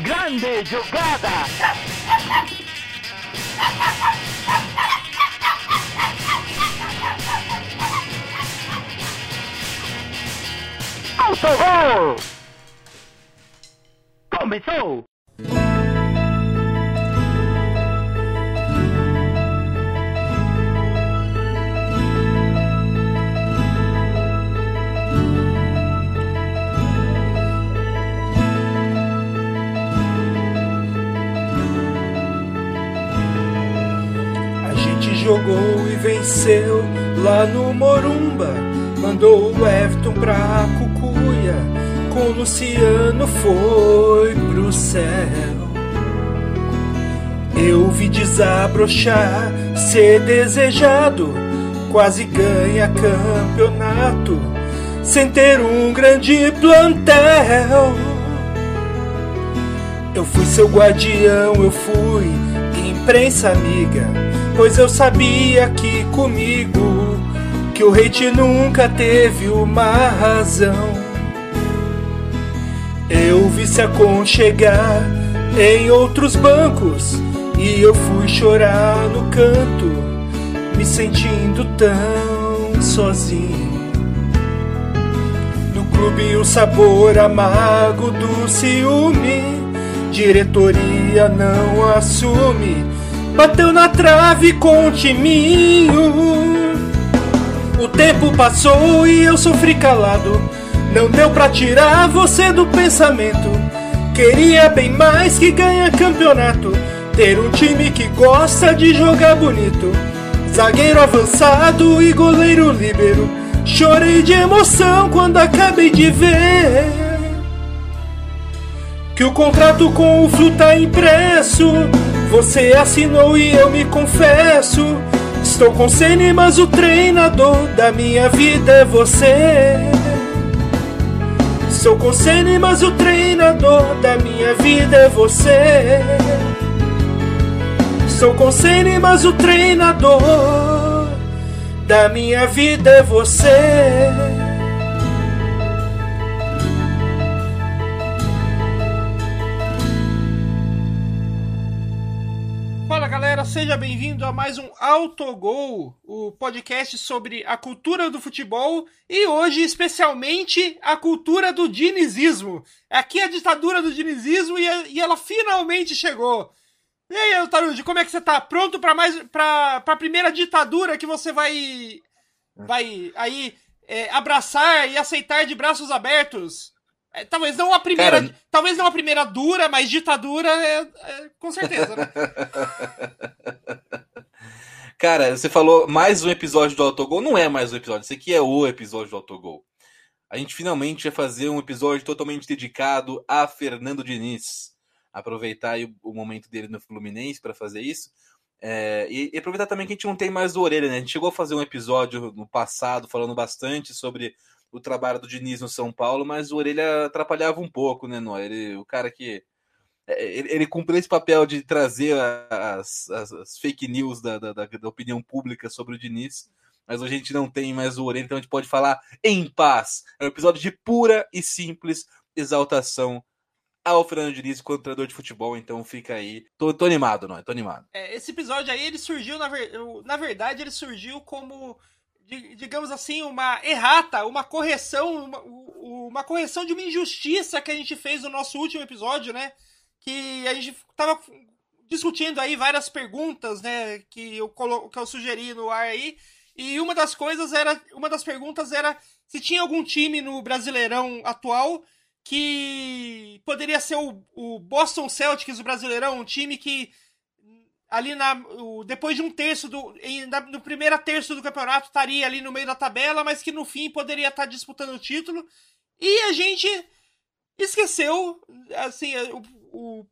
Grande jogada! Autogol! Começou! Venceu lá no Morumba. Mandou o Everton pra Cucuia. Com o Luciano foi pro céu. Eu vi desabrochar, ser desejado. Quase ganha campeonato. Sem ter um grande plantel. Eu fui seu guardião, eu fui imprensa amiga, pois eu sabia que comigo que o hate nunca teve uma razão. Eu vi se aconchegar em outros bancos e eu fui chorar no canto, me sentindo tão sozinho. No clube o sabor amargo do ciúme diretoria não assume. Bateu na trave com o timinho. O tempo passou e eu sofri calado. Não deu pra tirar você do pensamento. Queria bem mais que ganhar campeonato. Ter um time que gosta de jogar bonito. Zagueiro avançado e goleiro líbero. Chorei de emoção quando acabei de ver que o contrato com o Flu tá impresso. Você assinou e eu me confesso. Estou com Sene, mas o treinador da minha vida é você. Estou com Sene, mas o treinador da minha vida é você. Estou com Sene, mas o treinador da minha vida é você. Galera, seja bem-vindo a mais um Autogol, o podcast sobre a cultura do futebol e hoje especialmente a cultura do dinizismo. Aqui é a ditadura do dinizismo e, e ela finalmente chegou. E aí, Altarude, como é que você tá? Pronto para mais para a primeira ditadura que você vai vai aí é, abraçar e aceitar de braços abertos? É, talvez não a primeira, Cara, talvez não a primeira dura, mas ditadura é, é com certeza, né? Cara, você falou mais um episódio do Autogol. Não é mais um episódio, esse aqui é o episódio do Autogol. A gente finalmente vai fazer um episódio totalmente dedicado a Fernando Diniz. Aproveitar o, momento dele no Fluminense para fazer isso. É, e, e aproveitar também que a gente não tem mais o Orelha, né? A gente chegou a fazer um episódio no passado falando bastante sobre o trabalho do Diniz no São Paulo, mas o Orelha atrapalhava um pouco, né, Nó? Ele, o cara que. é, Ele, ele cumpriu esse papel de trazer as, as- as fake news da, da- da- opinião pública sobre o Diniz, mas a gente não tem mais o Orelha, então a gente pode falar em paz. É um episódio de pura e simples exaltação ao Fernando Diniz como treinador de futebol, então fica aí. Tô, tô animado, não? Tô animado. É, esse episódio aí, ele surgiu, na, ver- na verdade, ele surgiu como, digamos assim, uma errata, uma correção, uma, uma correção de uma injustiça que a gente fez no nosso último episódio, né? Que a gente tava discutindo aí várias perguntas, né? Que eu, colo que eu sugeri no ar aí. E uma das coisas era, uma das perguntas era se tinha algum time no Brasileirão atual que poderia ser o, o Boston Celtics, o Brasileirão, um time que ali na, o- depois de um terço do em- na- no primeiro terço do campeonato estaria ali no meio da tabela, mas que no fim poderia estar disputando o título. E a gente esqueceu, assim, o, o-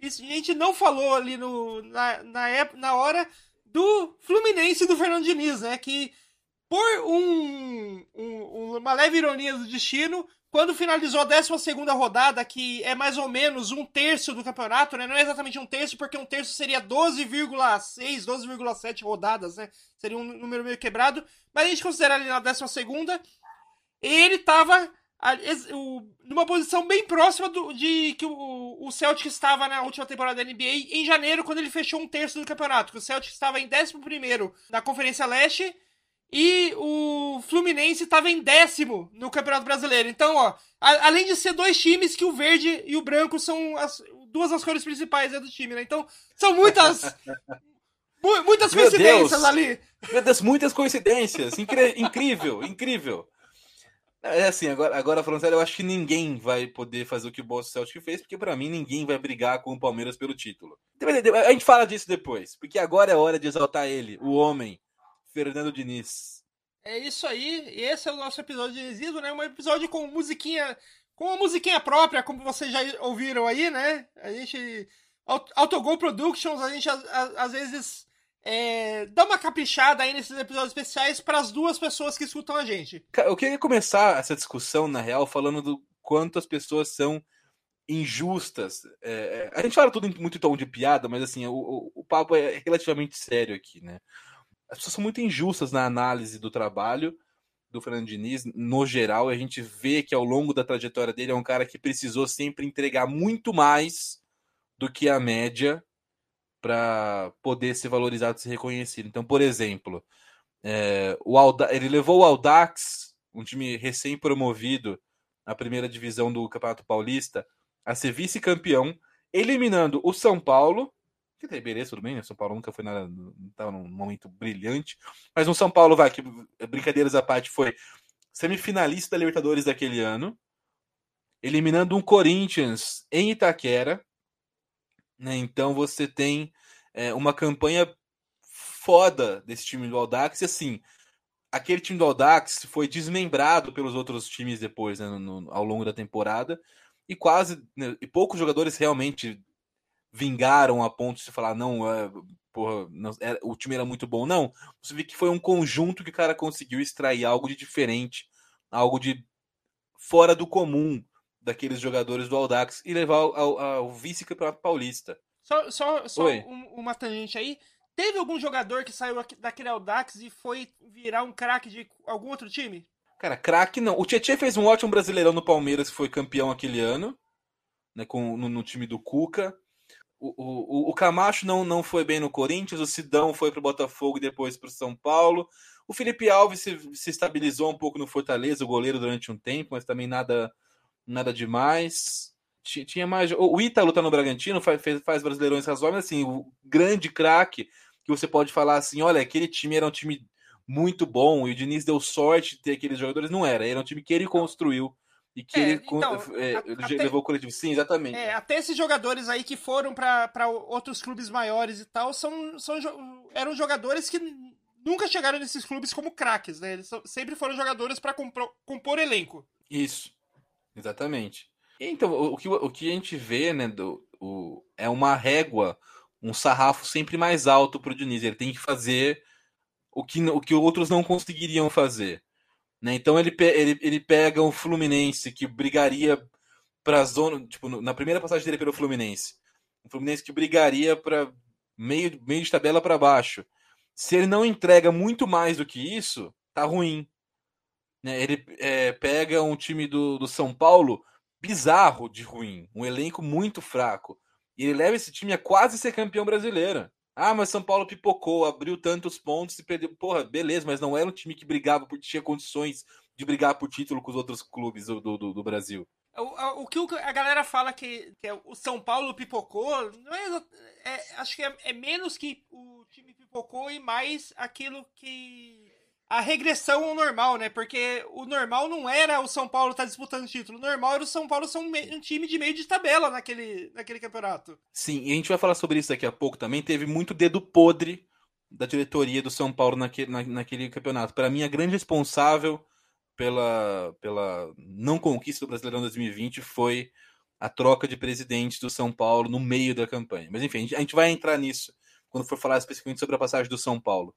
isso a gente não falou ali no, na, na, ép- na hora do Fluminense do Fernando Diniz, né? Que por um, um- uma leve ironia do destino, quando finalizou a 12 rodada, que é mais ou menos um terço do campeonato, né? Não é exatamente um terço, porque um terço seria 12,6, 12,7 rodadas, né? Seria um número meio quebrado. Mas a gente considera ali na 12 ele tava a- ex- o- numa posição bem próxima do, de que o, o Celtic estava na última temporada da NBA em janeiro, quando ele fechou um terço do campeonato. que O Celtic estava em 11 na Conferência Leste e o Fluminense estava em décimo no Campeonato Brasileiro. Então, ó, a- além de ser dois times que o verde e o branco são as, duas das cores principais né, do time, né? Então, são muitas. mu- muitas Meu coincidências Deus. ali. Meu Deus, muitas coincidências. Incri- incrível, incrível. É assim, agora, agora falando sério, eu acho que ninguém vai poder fazer o que o Boston Celtic fez, porque pra mim ninguém vai brigar com o Palmeiras pelo título. A gente fala disso depois, porque agora é hora de exaltar ele, o homem, Fernando Diniz. É isso aí, e esse é o nosso episódio de Isidro, né? Um episódio com musiquinha, com uma musiquinha própria, como vocês já ouviram aí, né? A gente, Aut- Autogol Productions, a gente às vezes é, dá uma caprichada aí nesses episódios especiais para as duas pessoas que escutam a gente. Eu queria começar essa discussão, na real, falando do quanto as pessoas são injustas. É, é, a gente fala tudo em- muito em tom de piada, mas assim, o, o, o papo é relativamente sério aqui, né? As pessoas são muito injustas na análise do trabalho do Fernando Diniz, no geral, a gente vê que ao longo da trajetória dele é um cara que precisou sempre entregar muito mais do que a média para poder ser valorizado, ser reconhecido. Então, por exemplo, é, o Alda- ele levou o Aldax, um time recém-promovido à primeira divisão do Campeonato Paulista, a ser vice-campeão, eliminando o São Paulo, que tem beleza, tudo bem, né? São Paulo nunca foi nada, estava num momento brilhante, mas um São Paulo, vai, que brincadeiras à parte, foi semifinalista da Libertadores daquele ano, eliminando um Corinthians em Itaquera, né? Então você tem é, uma campanha foda desse time do Audax, e assim, aquele time do Audax foi desmembrado pelos outros times depois, né, no- no- ao longo da temporada, e quase, né, e poucos jogadores realmente vingaram a ponto de se falar, não, é, porra, não, é, o time era muito bom. Não, você vê que foi um conjunto que o cara conseguiu extrair algo de diferente, algo de fora do comum daqueles jogadores do Audax e levar ao, ao- ao vice-campeonato paulista. Só, só, só um- uma tangente aí. Teve algum jogador que saiu daquele Audax e foi virar um craque de algum outro time? Cara, craque não. O Tietchan fez um ótimo brasileirão no Palmeiras, que foi campeão aquele ano, né, com, no, no time do Cuca. O, o, o Camacho não, não foi bem no Corinthians, o Sidão foi pro Botafogo e depois pro São Paulo. O Felipe Alves se, se estabilizou um pouco no Fortaleza, o goleiro durante um tempo, mas também nada nada demais. Ti- Tinha mais. O o Ítalo tá no Bragantino, faz, faz brasileirões razoáveis, assim, o grande craque que você pode falar assim: olha, aquele time era um time muito bom e o Diniz deu sorte de ter aqueles jogadores. Não era, era um time que ele construiu e que É, ele, então, é, a- ele até- levou o coletivo. Sim, exatamente. É, até esses jogadores aí que foram pra outros clubes maiores e tal, são, são, eram jogadores que nunca chegaram nesses clubes como craques, né? Eles sempre foram jogadores pra compor, compor elenco. Isso, exatamente. Então, o, o que, o que a gente vê, né, do, o, é uma régua, um sarrafo sempre mais alto pro Diniz. Ele tem que fazer o que, o que outros não conseguiriam fazer. Né? Então ele, ele, ele pega um Fluminense que brigaria para zona, tipo, na primeira passagem dele pelo Fluminense, um Fluminense que brigaria para meio, meio de tabela para baixo. Se ele não entrega muito mais do que isso, tá ruim. Né? Ele é, pega um time do, do São Paulo bizarro de ruim, um elenco muito fraco. E ele leva esse time a quase ser campeão brasileiro. Ah, mas São Paulo pipocou, abriu tantos pontos e perdeu. Porra, beleza, mas não era um time que brigava, porque tinha condições de brigar por título com os outros clubes do, do, do Brasil. O, o que a galera fala que, que é o São Paulo pipocou, é, é- acho que é, é menos que o time pipocou e mais aquilo que. A regressão ao normal, né? Porque o normal não era o São Paulo estar disputando título. O normal era o São Paulo ser um, um time de meio de tabela naquele, naquele campeonato. Sim, e a gente vai falar sobre isso daqui a pouco também. Teve muito dedo podre da diretoria do São Paulo naquele, na- naquele campeonato. Para mim, a grande responsável pela, pela não conquista do Brasileirão 2020 foi a troca de presidente do São Paulo no meio da campanha. Mas enfim, a gente vai entrar nisso quando for falar especificamente sobre a passagem do São Paulo.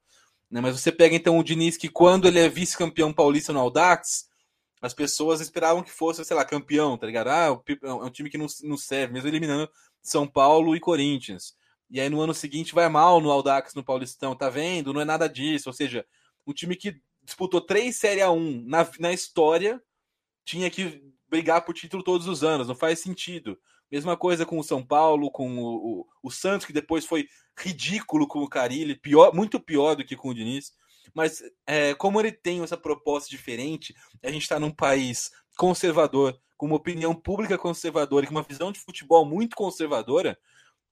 Né, Mas você pega então o Diniz, que quando ele é vice-campeão paulista no Audax, as pessoas esperavam que fosse, sei lá, campeão, tá ligado? Ah, é um time que não, não serve, mesmo eliminando São Paulo e Corinthians. E aí no ano seguinte vai mal no Audax, no Paulistão, tá vendo? Não é nada disso. Ou seja, um time que disputou três Série A1 na, na história tinha que brigar por título todos os anos, não faz sentido. Mesma coisa com o São Paulo, com o, o, o Santos, que depois foi ridículo com o Carilli, pior, muito pior do que com o Diniz. Mas é, como ele tem essa proposta diferente, a gente está num país conservador, com uma opinião pública conservadora e com uma visão de futebol muito conservadora,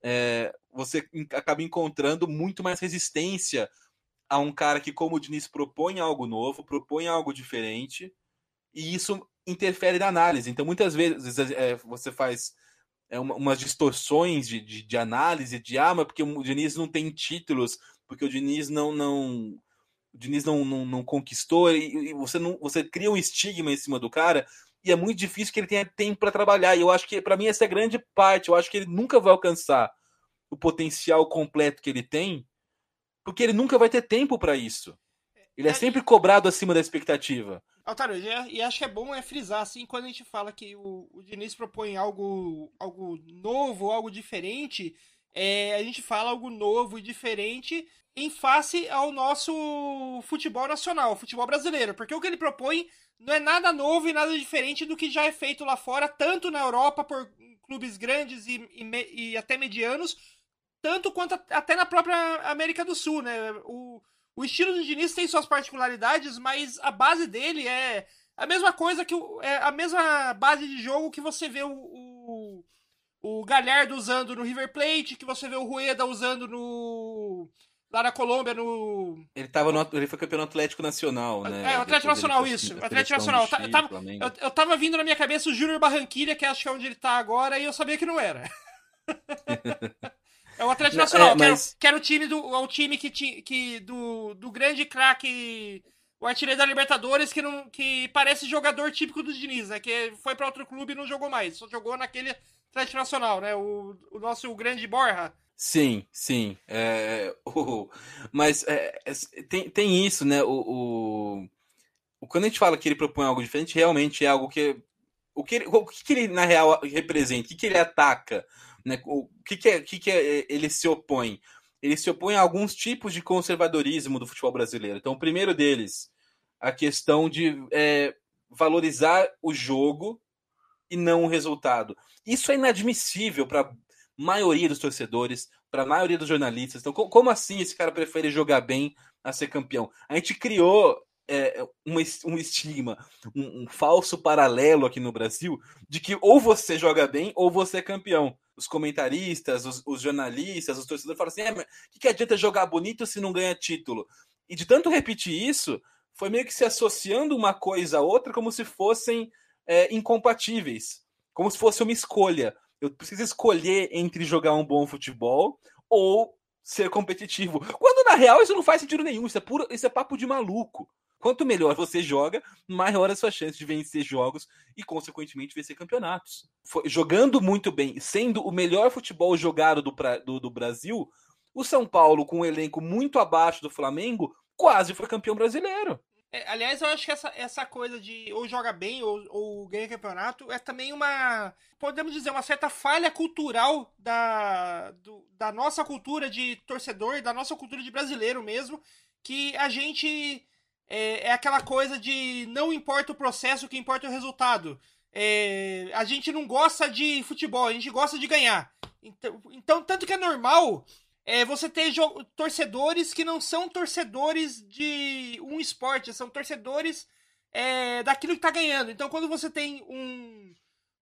é, você acaba encontrando muito mais resistência a um cara que, como o Diniz, propõe algo novo, propõe algo diferente, e isso interfere na análise. Então, muitas vezes é, você faz é, uma, umas distorções de, de, de, análise de ah, mas porque o Diniz não tem títulos, porque o Diniz não. não o Diniz não, não, não conquistou, e, e, você não você cria um estigma em cima do cara, e é muito difícil que ele tenha tempo para trabalhar. E eu acho que, para mim, essa é a grande parte. Eu acho que ele nunca vai alcançar o potencial completo que ele tem, porque ele nunca vai ter tempo para isso. Ele é, é sempre cobrado acima da expectativa. Altário, e acho que é bom é frisar, assim, quando a gente fala que o, o Diniz propõe algo, algo novo, algo diferente, é, a gente fala algo novo e diferente em face ao nosso futebol nacional, futebol brasileiro. Porque o que ele propõe não é nada novo e nada diferente do que já é feito lá fora, tanto na Europa por clubes grandes e, e, e até medianos, tanto quanto até na própria América do Sul, né? O, o estilo do Diniz tem suas particularidades, mas a base dele é a mesma coisa que o, é a mesma base de jogo que você vê o, o, o Galhardo usando no River Plate, que você vê o Rueda usando no lá na Colômbia no ele tava no, ele foi campeão Atlético Nacional, né? É, o Atlético Nacional isso, Atlético Nacional. Chile, eu, tava, eu, eu, tava vindo na minha cabeça o Júnior Barranquilha, que acho que é onde ele tá agora, e eu sabia que não era. É o Atlético Nacional, é, mas... que, era, o time do é o time que, que do, do grande craque, o artilheiro da Libertadores, que, não, que parece jogador típico do Diniz, né? Que foi para outro clube e não jogou mais, só jogou naquele Atlético Nacional, né? O, o nosso grande Borja. Sim, sim. É, o, mas é, é, tem, tem isso, né? O, o, quando a gente fala que ele propõe algo diferente, realmente é algo que. O que ele, o que ele na real representa? O que, que ele ataca? Né? O que, que, é, que, que é, ele se opõe? Ele se opõe a alguns tipos de conservadorismo do futebol brasileiro. Então, o primeiro deles, a questão de é, valorizar o jogo e não o resultado. Isso é inadmissível para a maioria dos torcedores, para a maioria dos jornalistas. Então, como assim esse cara prefere jogar bem a ser campeão? A gente criou é, um, um estigma, um, um, falso paralelo aqui no Brasil de que ou você joga bem ou você é campeão. Os comentaristas, os, os jornalistas, os torcedores falam assim: é, o que, que adianta jogar bonito se não ganha título? E de tanto repetir isso, foi meio que se associando uma coisa a outra como se fossem é, incompatíveis, como se fosse uma escolha. Eu preciso escolher entre jogar um bom futebol ou ser competitivo. Quando na real isso não faz sentido nenhum, isso é puro, isso é papo de maluco. Quanto melhor você joga, maior a sua chance de vencer jogos e, consequentemente, vencer campeonatos. Foi, jogando muito bem, sendo o melhor futebol jogado do, do, do Brasil, o São Paulo, com um elenco muito abaixo do Flamengo, quase foi campeão brasileiro. É, aliás, eu acho que essa, essa coisa de ou joga bem ou, ou ganha campeonato é também uma, podemos dizer, uma certa falha cultural da, do, da nossa cultura de torcedor, da nossa cultura de brasileiro mesmo, que a gente é, é aquela coisa de não importa o processo, o que importa é o resultado. É, a gente não gosta de futebol, a gente gosta de ganhar. Então, então tanto que é normal é, você ter torcedores que não são torcedores de um esporte, são torcedores é, daquilo que tá ganhando. Então, quando você tem um,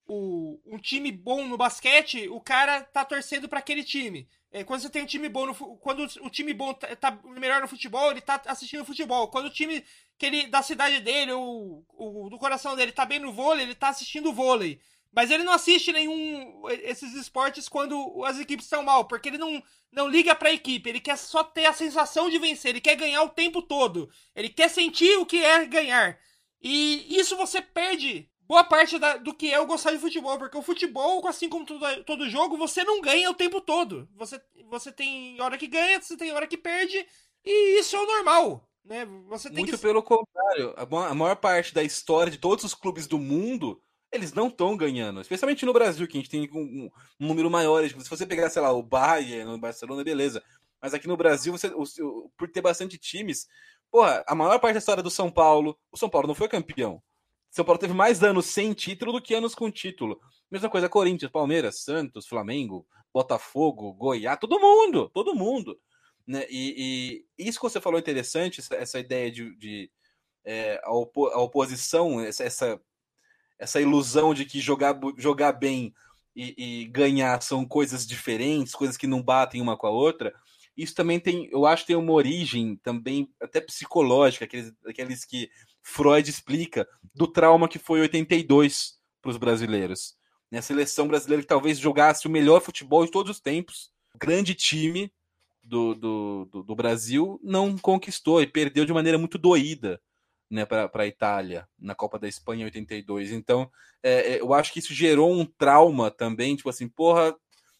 um, um time bom no basquete, o cara tá torcendo para aquele time. É, quando você tem um time bom, no, quando o time bom tá, tá, melhor no futebol, ele tá assistindo futebol. Quando o time que ele, da cidade dele, ou, ou do coração dele, tá bem no vôlei, ele tá assistindo vôlei. Mas ele não assiste nenhum esses esportes quando as equipes estão mal, porque ele não, não liga para a equipe, ele quer só ter a sensação de vencer, ele quer ganhar o tempo todo. Ele quer sentir o que é ganhar. E isso você perde boa parte da, do que é eu gostar de futebol, porque o futebol, assim como todo, todo jogo, você não ganha o tempo todo. Você, você tem hora que ganha, você tem hora que perde, e isso é o normal. Né? Você Muito que... pelo contrário, a maior parte da história de todos os clubes do mundo, eles não estão ganhando. Especialmente no Brasil, que a gente tem um, um número maior. Se você pegar, sei lá, o Bayern, o Barcelona, beleza. Mas aqui no Brasil, você, por ter bastante times, porra, a maior parte da história do São Paulo, o São Paulo não foi campeão São Paulo teve mais anos sem título do que anos com título. Mesma coisa Corinthians, Palmeiras, Santos, Flamengo, Botafogo, Goiás, todo mundo, todo mundo. Né? E, e isso que você falou é interessante, essa, essa ideia de, de é, a, opo a, oposição, essa, essa, essa, ilusão de que jogar, jogar bem e, e, ganhar são coisas diferentes, coisas que não batem uma com a outra. Isso também tem, eu acho, tem uma origem também até psicológica, aqueles, aqueles que Freud explica do trauma que foi 82 para os brasileiros. Né? A seleção brasileira que talvez jogasse o melhor futebol de todos os tempos, grande time, do, do, do, do Brasil não conquistou e perdeu de maneira muito doída né, para a Itália na Copa da Espanha em 82. Então, é, é, eu acho que isso gerou um trauma também, tipo assim, porra,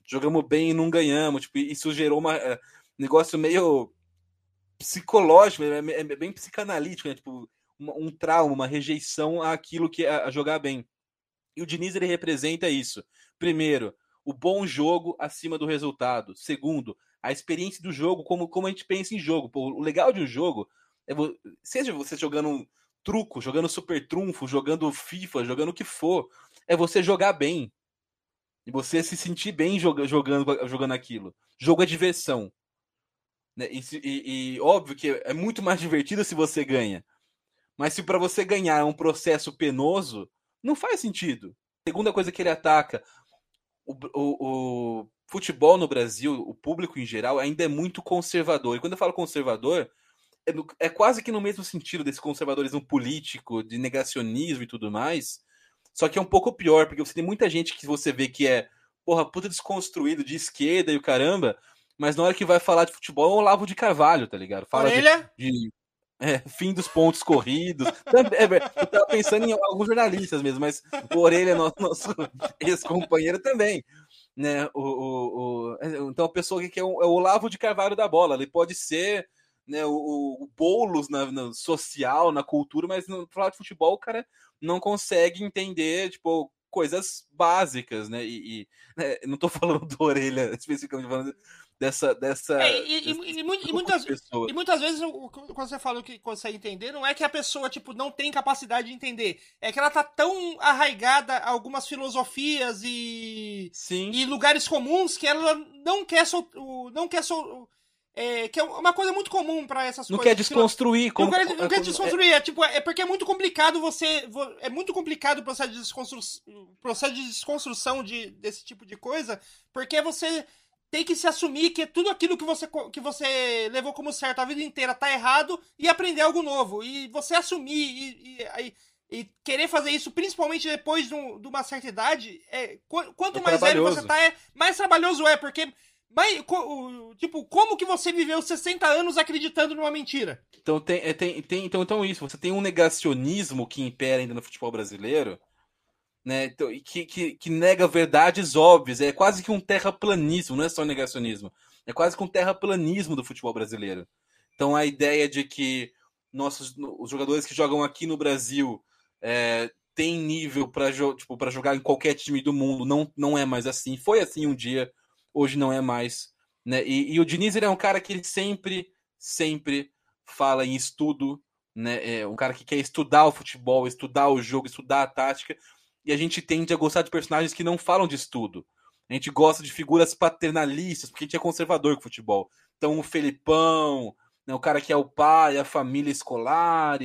jogamos bem e não ganhamos. Tipo, isso gerou um é, negócio meio psicológico, é, é, é bem psicanalítico, né? Tipo, um, um, trauma, uma rejeição àquilo que é a jogar bem. E o Diniz ele representa isso. Primeiro, o bom jogo acima do resultado. Segundo, a experiência do jogo, como, como a gente pensa em jogo. Pô, o legal de um jogo é seja você jogando truco, jogando super trunfo, jogando FIFA, jogando o que for, é você jogar bem. E você se sentir bem jogando, jogando aquilo. Jogo é diversão. Né? E, e, e óbvio que é muito mais divertido se você ganha. Mas se para você ganhar é um processo penoso, não faz sentido. Segunda coisa que ele ataca, o, o, o futebol no Brasil, o público em geral, ainda é muito conservador. E quando eu falo conservador, é, no, é quase que no mesmo sentido desse conservadorismo político, de negacionismo e tudo mais. Só que é um pouco pior, porque você tem muita gente que você vê que é, porra, puta desconstruído de esquerda e o caramba, mas na hora que vai falar de futebol é um Lavo de Carvalho, tá ligado? Fala Orelha? de, de é, fim dos pontos corridos. É, eu tava pensando em alguns jornalistas mesmo, mas o Orelha, nosso, nosso ex-companheiro também né? O, o, o, é, então a pessoa que é o, é o Olavo de Carvalho da bola, ele pode ser né, o, o Boulos na, na, social, na cultura, mas no falar de futebol o cara não consegue entender, tipo, coisas básicas, né? E, e né, não tô falando do orelha especificamente, falando dessa. dessa é, e, e, e, e, muitas, e muitas vezes, quando você falou que consegue entender, não é que a pessoa tipo, não tem capacidade de entender. É que ela tá tão arraigada a algumas filosofias e, Sim. e lugares comuns que ela não quer sol, não quer sol, é, que é uma coisa muito comum para essas não coisas. Quer desconstruir, como, não, quer, não quer desconstruir. É, tipo, é porque é muito complicado você. É muito complicado o processo de desconstrução, processo de desconstrução de, desse tipo de coisa, porque você tem que se assumir que tudo aquilo que você, que você levou como certo a vida inteira tá errado e aprender algo novo. E você assumir e, e, e querer fazer isso, principalmente depois de, um, de uma certa idade, é, quanto é mais velho você tá, é, mais trabalhoso é, porque. Mas, tipo, como que você viveu 60 anos acreditando numa mentira? Então tem, é, tem, tem então, então isso, você tem um negacionismo que impera ainda no futebol brasileiro né? Então, que, que, que, nega verdades óbvias. É quase que um terraplanismo, não é só negacionismo. É quase que um terraplanismo do futebol brasileiro. Então a ideia de que nossos os jogadores que jogam aqui no Brasil é, têm nível para tipo, jogar em qualquer time do mundo não, não é mais assim. Foi assim um dia, hoje não é mais. Né? E, e o Diniz ele é um cara que ele sempre, sempre fala em estudo, né? É um cara que quer estudar o futebol, estudar o jogo, estudar a tática e a gente tende a gostar de personagens que não falam de estudo. A gente gosta de figuras paternalistas, porque a gente é conservador com futebol. Então, o Felipão, né, o cara que é o pai, a família escolar,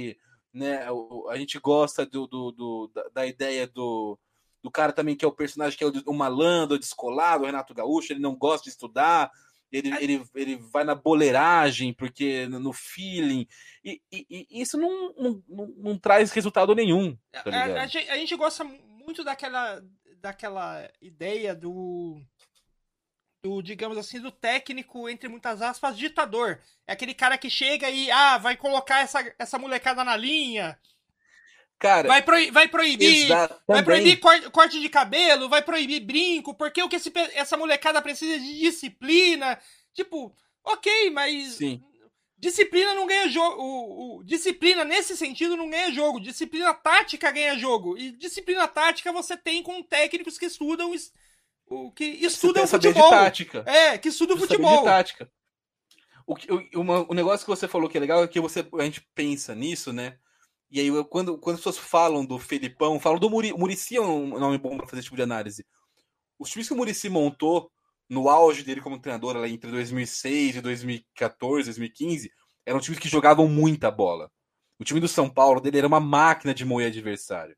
né, a gente gosta do, do, do da, da, ideia do, do cara também que é o personagem que é o, o malandro, o descolado, o Renato Gaúcho, ele não gosta de estudar, ele, ele, ele vai na boleiragem, porque no feeling. E, e, e isso não, não, não, não, traz resultado nenhum. Tá a, a, a, a, gente, gosta muito daquela, daquela ideia do, do, digamos assim, do técnico, entre muitas aspas, ditador. É aquele cara que chega e, ah, vai colocar essa, essa molecada na linha. Cara, vai, vai proibir, vai proibir corte, corte, de cabelo, vai proibir brinco, porque o que esse, essa molecada precisa de disciplina. Tipo, ok, mas Sim. Disciplina não ganha jogo. O, o, disciplina, nesse sentido, não ganha jogo. Disciplina tática ganha jogo. E disciplima tática você tem com técnicos que estudam. O, que estudam você futebol. De tática. É, que estudam você futebol. De tática. O, o, uma, o negócio que você falou que é legal é que você, a gente pensa nisso, né? E aí, eu, quando, quando as pessoas falam do Felipão, falam do Muri, Murici é um nome bom para fazer esse tipo de análise. Os times que o Murici montou no auge dele como treinador, lá entre 2006 e 2014, 2015, eram times que jogavam muita bola. O time do São Paulo dele era uma máquina de moer adversário.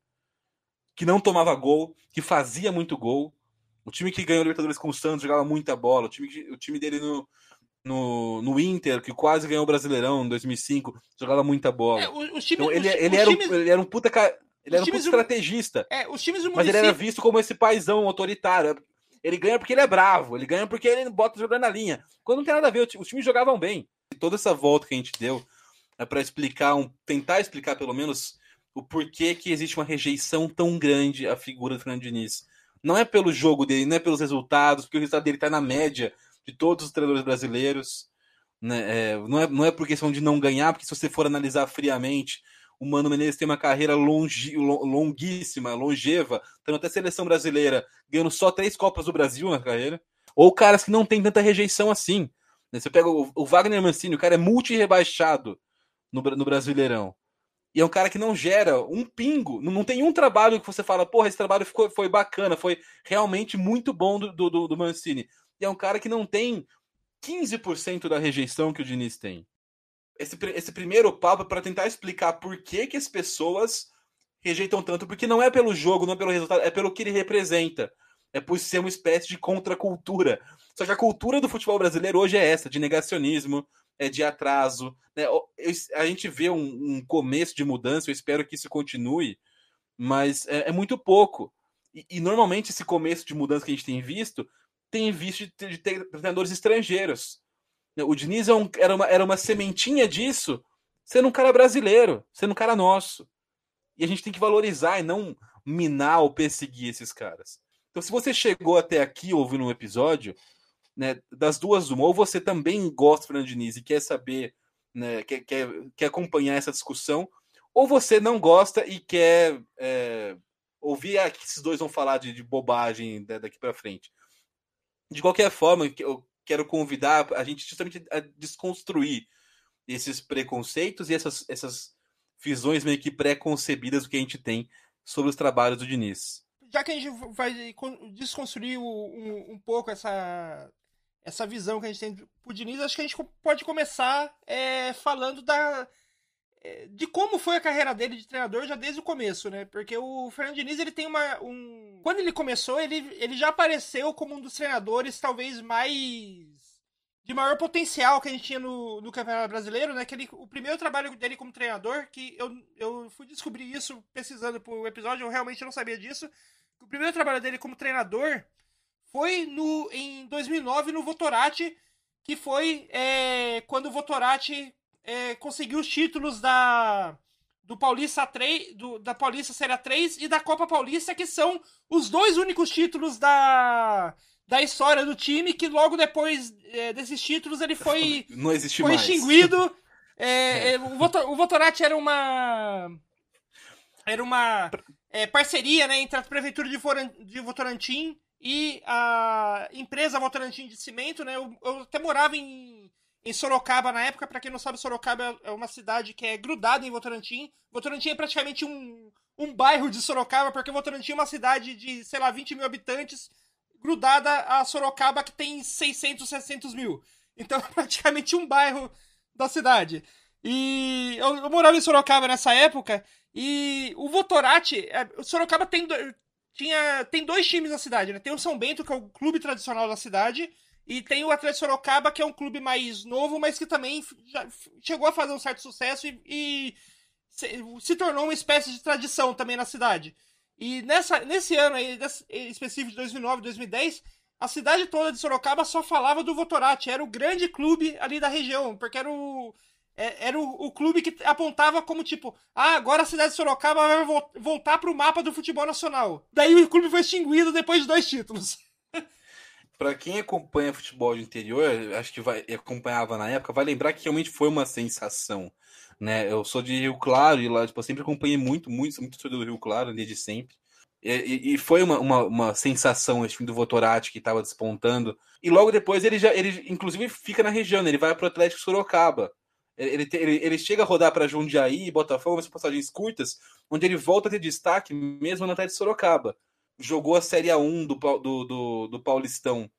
Que não tomava gol, que fazia muito gol. O time que ganhou o Libertadores com o Santos jogava muita bola. O time, o time dele no, no, no Inter, que quase ganhou o Brasileirão em 2005, jogava muita bola. É, então, ele, os, ele, era um, ele era um puta. Ele era um puta estrategista. É, os times do Mas ele era visto como esse paizão autoritário. Ele ganha porque ele é bravo, ele ganha porque ele bota jogando na linha. Quando não tem nada a ver, os times jogavam bem. E toda essa volta que a gente deu é para explicar, um, tentar explicar pelo menos o porquê que existe uma rejeição tão grande à figura do Fernando Diniz. Não é pelo jogo dele, não é pelos resultados, porque o resultado dele está na média de todos os treinadores brasileiros. Né? É, não, é, não é por questão de não ganhar, porque se você for analisar friamente, o Mano Menezes tem uma carreira longi, longuíssima, longeva, tendo até seleção brasileira, ganhando só três Copas do Brasil na carreira. Ou caras que não tem tanta rejeição assim. Né? Você pega o, Wagner Mancini, o cara é multi-rebaixado no, no Brasileirão. E é um cara que não gera um pingo, não, não tem um trabalho que você fala, porra, esse trabalho ficou, foi bacana, foi realmente muito bom do, do, do Mancini e é um cara que não tem 15% da rejeição que o Diniz tem. Esse, esse primeiro papo é para tentar explicar por que, que as pessoas rejeitam tanto, porque não é pelo jogo, não é pelo resultado, é pelo que ele representa. É por ser uma espécie de contracultura. Só que a cultura do futebol brasileiro hoje é essa, de negacionismo, é de atraso. Né? A gente vê um, um começo de mudança, eu espero que isso continue, mas é, é muito pouco. E, e, normalmente esse começo de mudança que a gente tem visto tem visto de, ter treinadores estrangeiros. O Diniz é um, era, uma, era uma sementinha disso, sendo um cara brasileiro, sendo um cara nosso. E a gente tem que valorizar e não minar ou perseguir esses caras. Então, se você chegou até aqui ouvindo um episódio, né, das duas, uma, ou você também gosta do Fernando Diniz e quer saber, né, quer, quer, quer acompanhar essa discussão, ou você não gosta e quer é, ouvir ah, que esses dois vão falar de, de bobagem né, daqui para frente. De qualquer forma, eu quero convidar a gente justamente a desconstruir esses preconceitos e essas, essas visões meio que pré-concebidas que a gente tem sobre os trabalhos do Diniz. Já que a gente vai desconstruir um, um pouco essa, essa visão que a gente tem do Diniz, acho que a gente pode começar é, falando da, de como foi a carreira dele de treinador já desde o começo, né? Porque o Fernando Diniz, ele tem uma. Um... Quando ele começou, ele, ele já apareceu como um dos treinadores talvez mais. de maior potencial que a gente tinha no, no Campeonato Brasileiro, né? Que ele, o primeiro trabalho dele como treinador, que eu, eu fui descobrir isso pesquisando pro episódio, eu realmente não sabia disso. O primeiro trabalho dele como treinador foi no, em 2009 no Votorati, que foi é, quando o Votorati é, conseguiu os títulos da do Paulista 3, do, da Paulista Série 3 e da Copa Paulista, que são os dois únicos títulos da, da história do time, que logo depois é, desses títulos ele foi, Não existe foi mais. extinguido. É, é. O, Votor, o Votorati era uma. Era uma é, parceria né, entre a Prefeitura de, Foran, de Votorantim e a empresa Votorantim de Cimento. Né, eu, eu até morava em em Sorocaba na época. Para quem não sabe, Sorocaba é uma cidade que é grudada em Votorantim. Votorantim é praticamente um, um bairro de Sorocaba, porque Votorantim é uma cidade de, sei lá, 20 mil habitantes, grudada a Sorocaba, que tem 600, 700 mil. Então é praticamente um bairro da cidade. E eu, eu morava em Sorocaba nessa época, e o Votorati, é, Sorocaba tem, tinha, tem dois times na cidade, né? Tem o São Bento, que é o clube tradicional da cidade, e tem o Atlético Sorocaba, que é um clube mais novo, mas que também chegou a fazer um certo sucesso e, e se, se, tornou uma espécie de tradição também na cidade. E nessa, nesse ano aí, desse, específico de 2009, 2010, a cidade toda de Sorocaba só falava do Votorati. Era o grande clube ali da região, porque era o, é, era o, o clube que apontava como tipo, ah, agora a cidade de Sorocaba vai vo voltar para o mapa do futebol nacional. Daí o clube foi extinguido depois de dois títulos. Para quem acompanha futebol de interior, acho que vai acompanhava na época, vai lembrar que realmente foi uma sensação, né? Eu sou de Rio Claro e lá, tipo, eu sempre acompanhei muito, muito, muito torcedor do Rio Claro desde sempre. E, e foi uma, uma, uma, sensação esse fim do Votorati que estava despontando. E logo depois ele já, ele inclusive fica na região, né? ele vai para o Atlético Sorocaba. Ele, ele, ele chega a rodar para Jundiaí e Botafogo, mas passagens curtas, onde ele volta a ter destaque mesmo na de Sorocaba. Jogou a Série A1 do, do, do, do Paulistão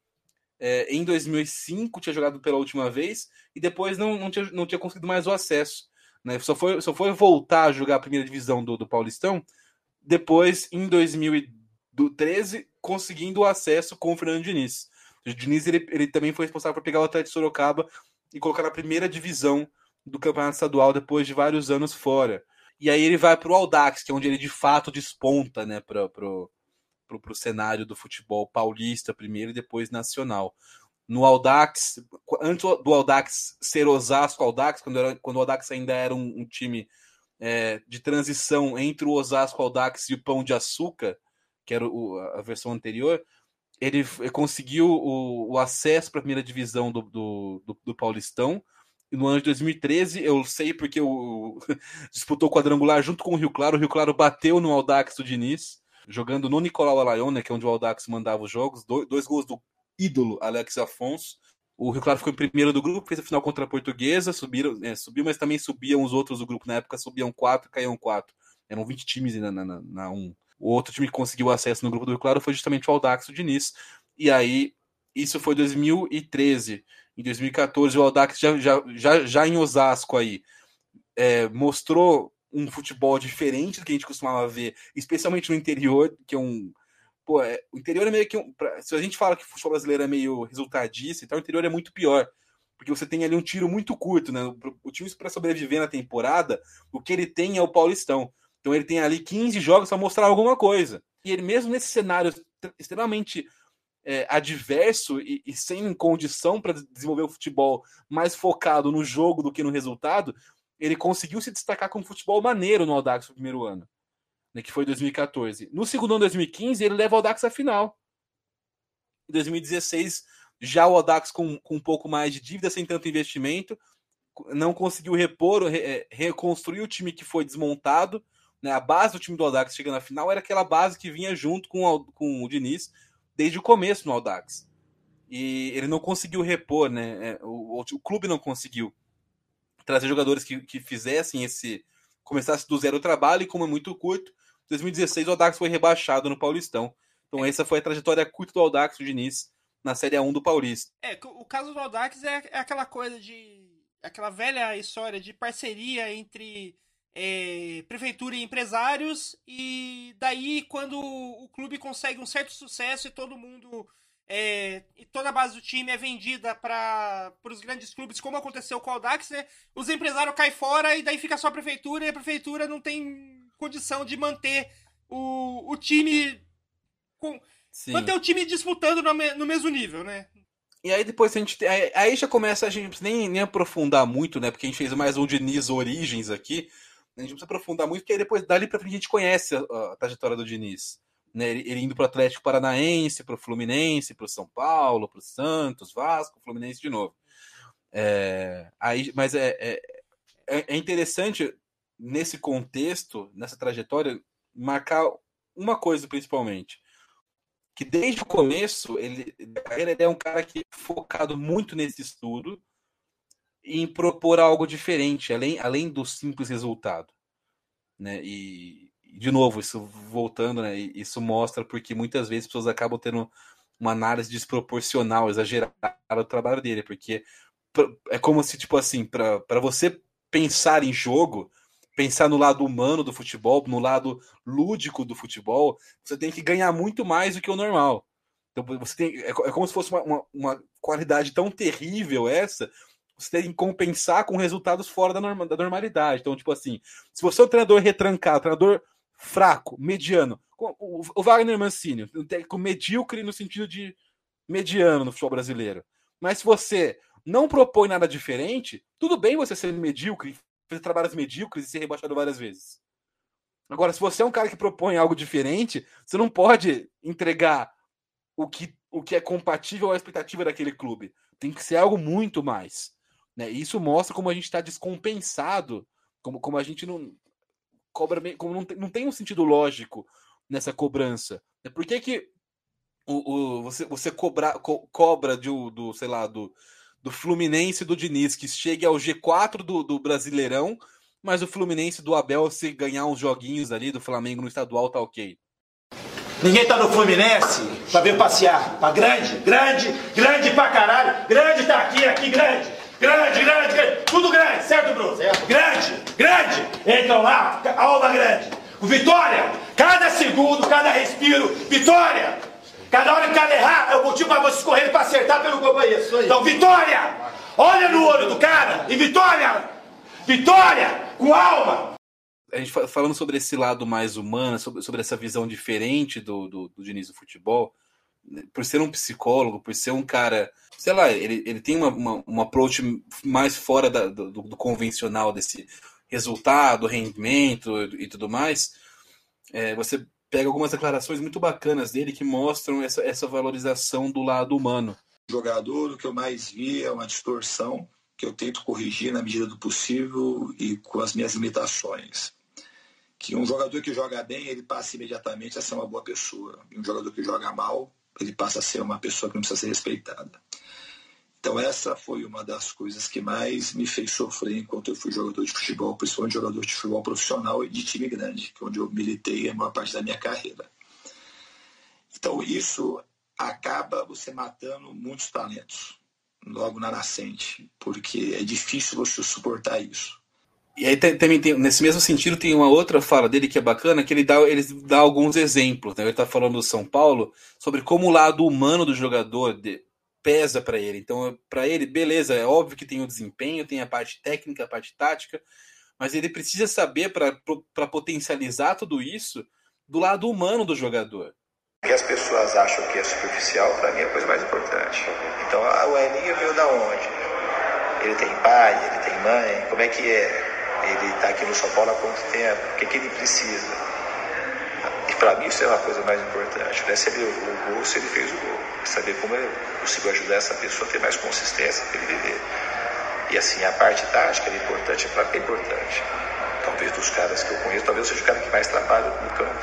é, em 2005, tinha jogado pela última vez, e depois não, não, tinha, não tinha conseguido mais o acesso. Né? Só, foi, só foi voltar a jogar a primeira divisão do, do Paulistão depois, em 2013, conseguindo o acesso com o Fernando Diniz. O Diniz ele, ele também foi responsável por pegar o Atlético de Sorocaba e colocar na primeira divisão do Campeonato Estadual depois de vários anos fora. E aí ele vai para o Aldax, que é onde ele de fato desponta né, para pro, pro, pro cenário do futebol paulista primeiro e depois nacional. No Aldax, antes do Aldax ser Osasco Aldax, quando, era, quando o Aldax ainda era um, um time é, de transição entre o Osasco Aldax e o Pão de Açúcar, que era o, a versão anterior, ele conseguiu o, o acesso para a primeira divisão do, do, do, do, Paulistão. E no ano de 2013, eu sei porque o, disputou o quadrangular junto com o Rio Claro. O Rio Claro bateu no Aldax do Diniz, jogando no Nicolau Alaione, que é onde o Aldax mandava os jogos. Dois, dois gols do ídolo Alex Afonso. O Rio Claro ficou em primeiro do grupo, fez a final contra a Portuguesa, subiram, é, subiu, mas também subiam os outros do grupo. Na época subiam quatro, caíam quatro. Eram 20 times na, na, na, na um. O outro time que conseguiu acesso no grupo do Rio Claro foi justamente o Aldax do Diniz. E aí, isso foi 2013. Em 2014, o Aldax já, já, já, já em Osasco aí é, mostrou um futebol diferente do que a gente costumava ver, especialmente no interior, que é um. Pô, é, o interior é meio que um. Pra, se a gente fala que o futebol brasileiro é meio resultadista, então o interior é muito pior. Porque você tem ali um tiro muito curto, né? O time para sobreviver na temporada, o que ele tem é o Paulistão. Então ele tem ali 15 jogos para mostrar alguma coisa. E ele, mesmo nesse cenário extremamente é, adverso e, e, sem condição para desenvolver o futebol mais focado no jogo do que no resultado, ele conseguiu se destacar com um futebol maneiro no Audax no primeiro ano, né, que foi 2014. No segundo ano, 2015, ele leva o Audax à final. Em 2016, já o Audax com, com um pouco mais de dívida, sem tanto investimento, não conseguiu repor, re, é, reconstruir o time que foi desmontado né? A base do time do Audax chegando na final era aquela base que vinha junto com o, com o Diniz desde o começo no Audax. E ele não conseguiu repor, né? É, o, o, o clube não conseguiu trazer jogadores que, que fizessem esse. começasse do zero o trabalho, e como é muito curto, em 2016 o Audax foi rebaixado no Paulistão. Então essa foi a trajetória curta do Audax, do Diniz, na Série A1 do Paulista. É, o caso do Audax é, é aquela coisa de. aquela velha história de parceria entre é, prefeitura e empresários, e daí quando o clube consegue um certo sucesso e todo mundo. É, e toda a base do time é vendida para os grandes clubes, como aconteceu com o Audax, né? os empresários caem fora e daí fica só a prefeitura e a prefeitura não tem condição de manter o, o time. Com, manter o time disputando no, no mesmo nível, né? E aí depois a gente. Aí já começa a gente nem, nem aprofundar muito, né? Porque a gente fez mais um Diniz Origens aqui. A gente não precisa aprofundar muito, porque aí depois dali pra frente a gente conhece a, a trajetória do Diniz. Né? Ele, indo pro Atlético Paranaense, pro Fluminense, pro São Paulo, pro Santos, Vasco, Fluminense de novo. É, aí, mas é, é, é, é interessante, nesse contexto, nessa trajetória, marcar uma coisa principalmente que desde o começo ele, ele é um cara que é focado muito nesse estudo em propor algo diferente, além, além do simples resultado. Né? E, de novo, isso voltando, né? isso mostra porque muitas vezes as pessoas acabam tendo uma análise desproporcional, exagerada do trabalho dele, porque é como se, tipo assim, para você pensar em jogo, pensar no lado humano do futebol, no lado lúdico do futebol, você tem que ganhar muito mais do que o normal. Então, você tem, é, é como se fosse uma, uma, uma qualidade tão terrível essa, você tem que compensar com resultados fora da, norma, da normalidade. Então, tipo assim, se você é um treinador retrancado, treinador fraco, mediano, o, Wagner Mancini, um técnico medíocre no sentido de mediano no futebol brasileiro. Mas se você não propõe nada diferente, tudo bem você ser medíocre, fazer trabalhos medíocres e ser rebaixado várias vezes. Agora, se você é um cara que propõe algo diferente, você não pode entregar o que, o que é compatível à expectativa daquele clube. Tem que ser algo muito mais. Né? E isso mostra como a gente está descompensado, como, como a gente não cobra, como não tem, não tem um sentido lógico nessa cobrança. Né? Por que, que o, o, você, você cobra, co, cobra de, do, sei lá, do, do Fluminense do Diniz, que chegue ao G4 do, do Brasileirão, mas o Fluminense do Abel, se ganhar uns joguinhos ali do Flamengo no estadual, tá ok. Ninguém tá no Fluminense pra ver passear. Pra grande, grande, grande pra caralho. Grande tá aqui, aqui, grande. Grande, grande, grande. Tudo grande, certo, Bruno? Certo. Grande, grande. Então lá, aula grande. O Vitória, cada segundo, cada respiro. Vitória! Cada hora que cada errar, é o motivo pra vocês correrem pra acertar pelo companheiro. Então, Vitória! Olha no olho do cara e Vitória! Vitória! Com alma! a gente falando sobre esse lado mais humano, sobre, sobre essa visão diferente do, do, do Diniz do futebol, né, por ser um psicólogo, por ser um cara, sei lá, ele, ele tem uma, uma, uma approach mais fora da, do, do, convencional desse resultado, rendimento e tudo mais. É, você pega algumas declarações muito bacanas dele que mostram essa, essa valorização do lado humano. Jogador, o que eu mais vi é uma distorção que eu tento corrigir na medida do possível e com as minhas limitações que um jogador que joga bem, ele passa imediatamente a ser uma boa pessoa. E um jogador que joga mal, ele passa a ser uma pessoa que não precisa ser respeitada. Então essa foi uma das coisas que mais me fez sofrer enquanto eu fui jogador de futebol, principalmente jogador de futebol profissional e de time grande, que é onde eu militei a maior parte da minha carreira. Então isso acaba você matando muitos talentos logo na nascente, porque é difícil você suportar isso. E aí também tem, nesse mesmo sentido, tem uma outra fala dele que é bacana, que ele dá, ele dá alguns exemplos. Né? Ele está falando do São Paulo sobre como o lado humano do jogador de, pesa para ele. Então, para ele, beleza, é óbvio que tem o desempenho, tem a parte técnica, a parte tática, mas ele precisa saber para potencializar tudo isso do lado humano do jogador. O que as pessoas acham que é superficial, para mim é a coisa mais importante. Então, o Elinho veio da onde? Ele tem pai, ele tem mãe, como é que é? Ele está aqui no São Paulo há quanto tempo? O que, que ele precisa? E para mim isso é uma coisa mais importante. Não é se ele o gol, se ele fez o gol. É saber como ele conseguiu ajudar essa pessoa a ter mais consistência para ele viver. E assim, a parte tática é importante, mim é importante. Talvez dos caras que eu conheço, talvez eu seja o cara que mais trabalha no campo.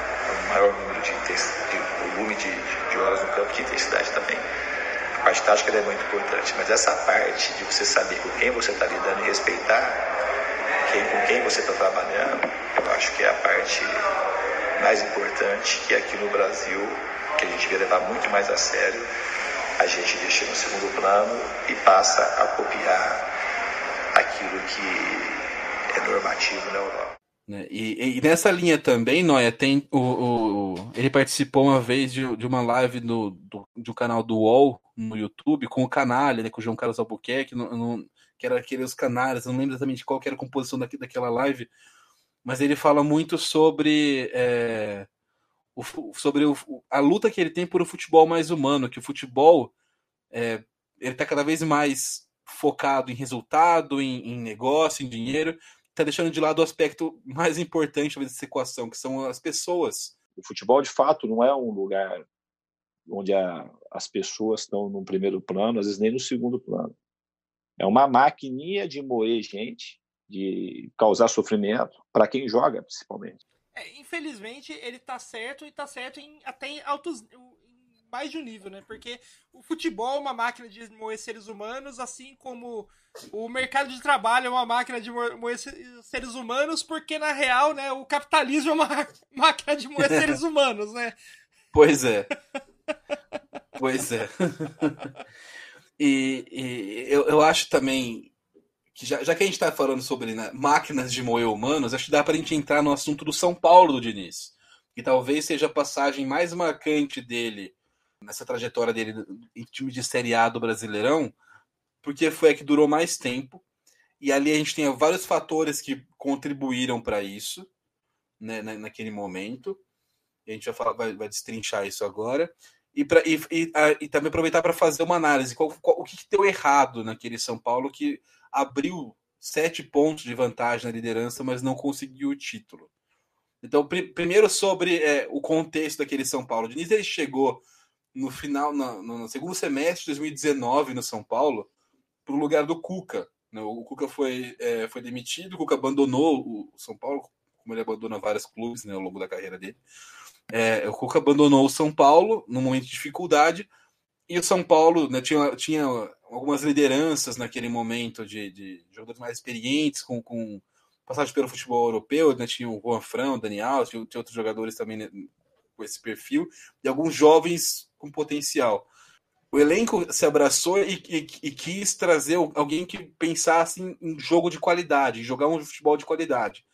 O maior número de, de volume de, de horas no campo, de intensidade também. A parte tática é muito importante, mas essa parte de você saber com quem você está lidando e respeitar quem, com quem você está trabalhando, eu acho que é a parte mais importante que aqui no Brasil, que a gente vê levar muito mais a sério, a gente deixa no segundo plano e passa a copiar aquilo que é normativo na Europa. Né, e, e, nessa linha também, Noia, tem o, o, ele participou uma vez de, de uma live do, do, do canal do UOL no YouTube com o Canalha, né, com o João Carlos Albuquerque. No, no, que era aqueles canários, não lembro exatamente qual era a composição daquela live, mas ele fala muito sobre, é, o, sobre o, a luta que ele tem por o futebol mais humano, que o futebol é, ele está cada vez mais focado em resultado, em, em negócio, em dinheiro, está deixando de lado o aspecto mais importante dessa equação, que são as pessoas. O futebol, de fato, não é um lugar onde a, as pessoas estão no primeiro plano, às vezes nem no segundo plano. É uma maquininha de moer gente, de causar sofrimento, para quem joga, principalmente. É, infelizmente, ele tá certo e tá certo em, até em altos. Em mais de um nível, né? Porque o futebol é uma máquina de moer seres humanos, assim como o mercado de trabalho é uma máquina de moer seres humanos, porque na real, né, o capitalismo é uma máquina de moer seres humanos, né? Pois é. pois é. E, eu, eu acho também que já, já que a gente está falando sobre né, máquinas de moer humanos, acho que dá para a gente entrar no assunto do São Paulo do Diniz, que talvez seja a passagem mais marcante dele nessa trajetória dele em time de Série A do Brasileirão, porque foi a que durou mais tempo. E ali a gente tem vários fatores que contribuíram para isso, né, naquele momento. A gente vai, falar, vai, vai destrinchar isso agora e, pra, e, e, a, e também aproveitar para fazer uma análise. Qual, qual, o que, que, deu errado naquele São Paulo que abriu sete pontos de vantagem na liderança, mas não conseguiu o título? Então, pr primeiro sobre é, o contexto daquele São Paulo. O Diniz ele chegou no final, no, no segundo semestre de 2019 no São Paulo, para o lugar do Cuca. Né? O Cuca foi, é, foi demitido, o Cuca abandonou o São Paulo, como ele abandona vários clubes né, ao longo da carreira dele. É, o Cuca abandonou o São Paulo no momento de dificuldade E o São Paulo né, tinha, tinha algumas lideranças naquele momento de, de jogadores mais experientes, com, com passagem pelo futebol europeu, né, tinha o Juan Fran, o Daniel, tinha, tinha outros jogadores também né, com esse perfil, e alguns jovens com potencial. O elenco se abraçou e, e, e quis trazer alguém que pensasse em, jogo de qualidade, em jogar um futebol de qualidade.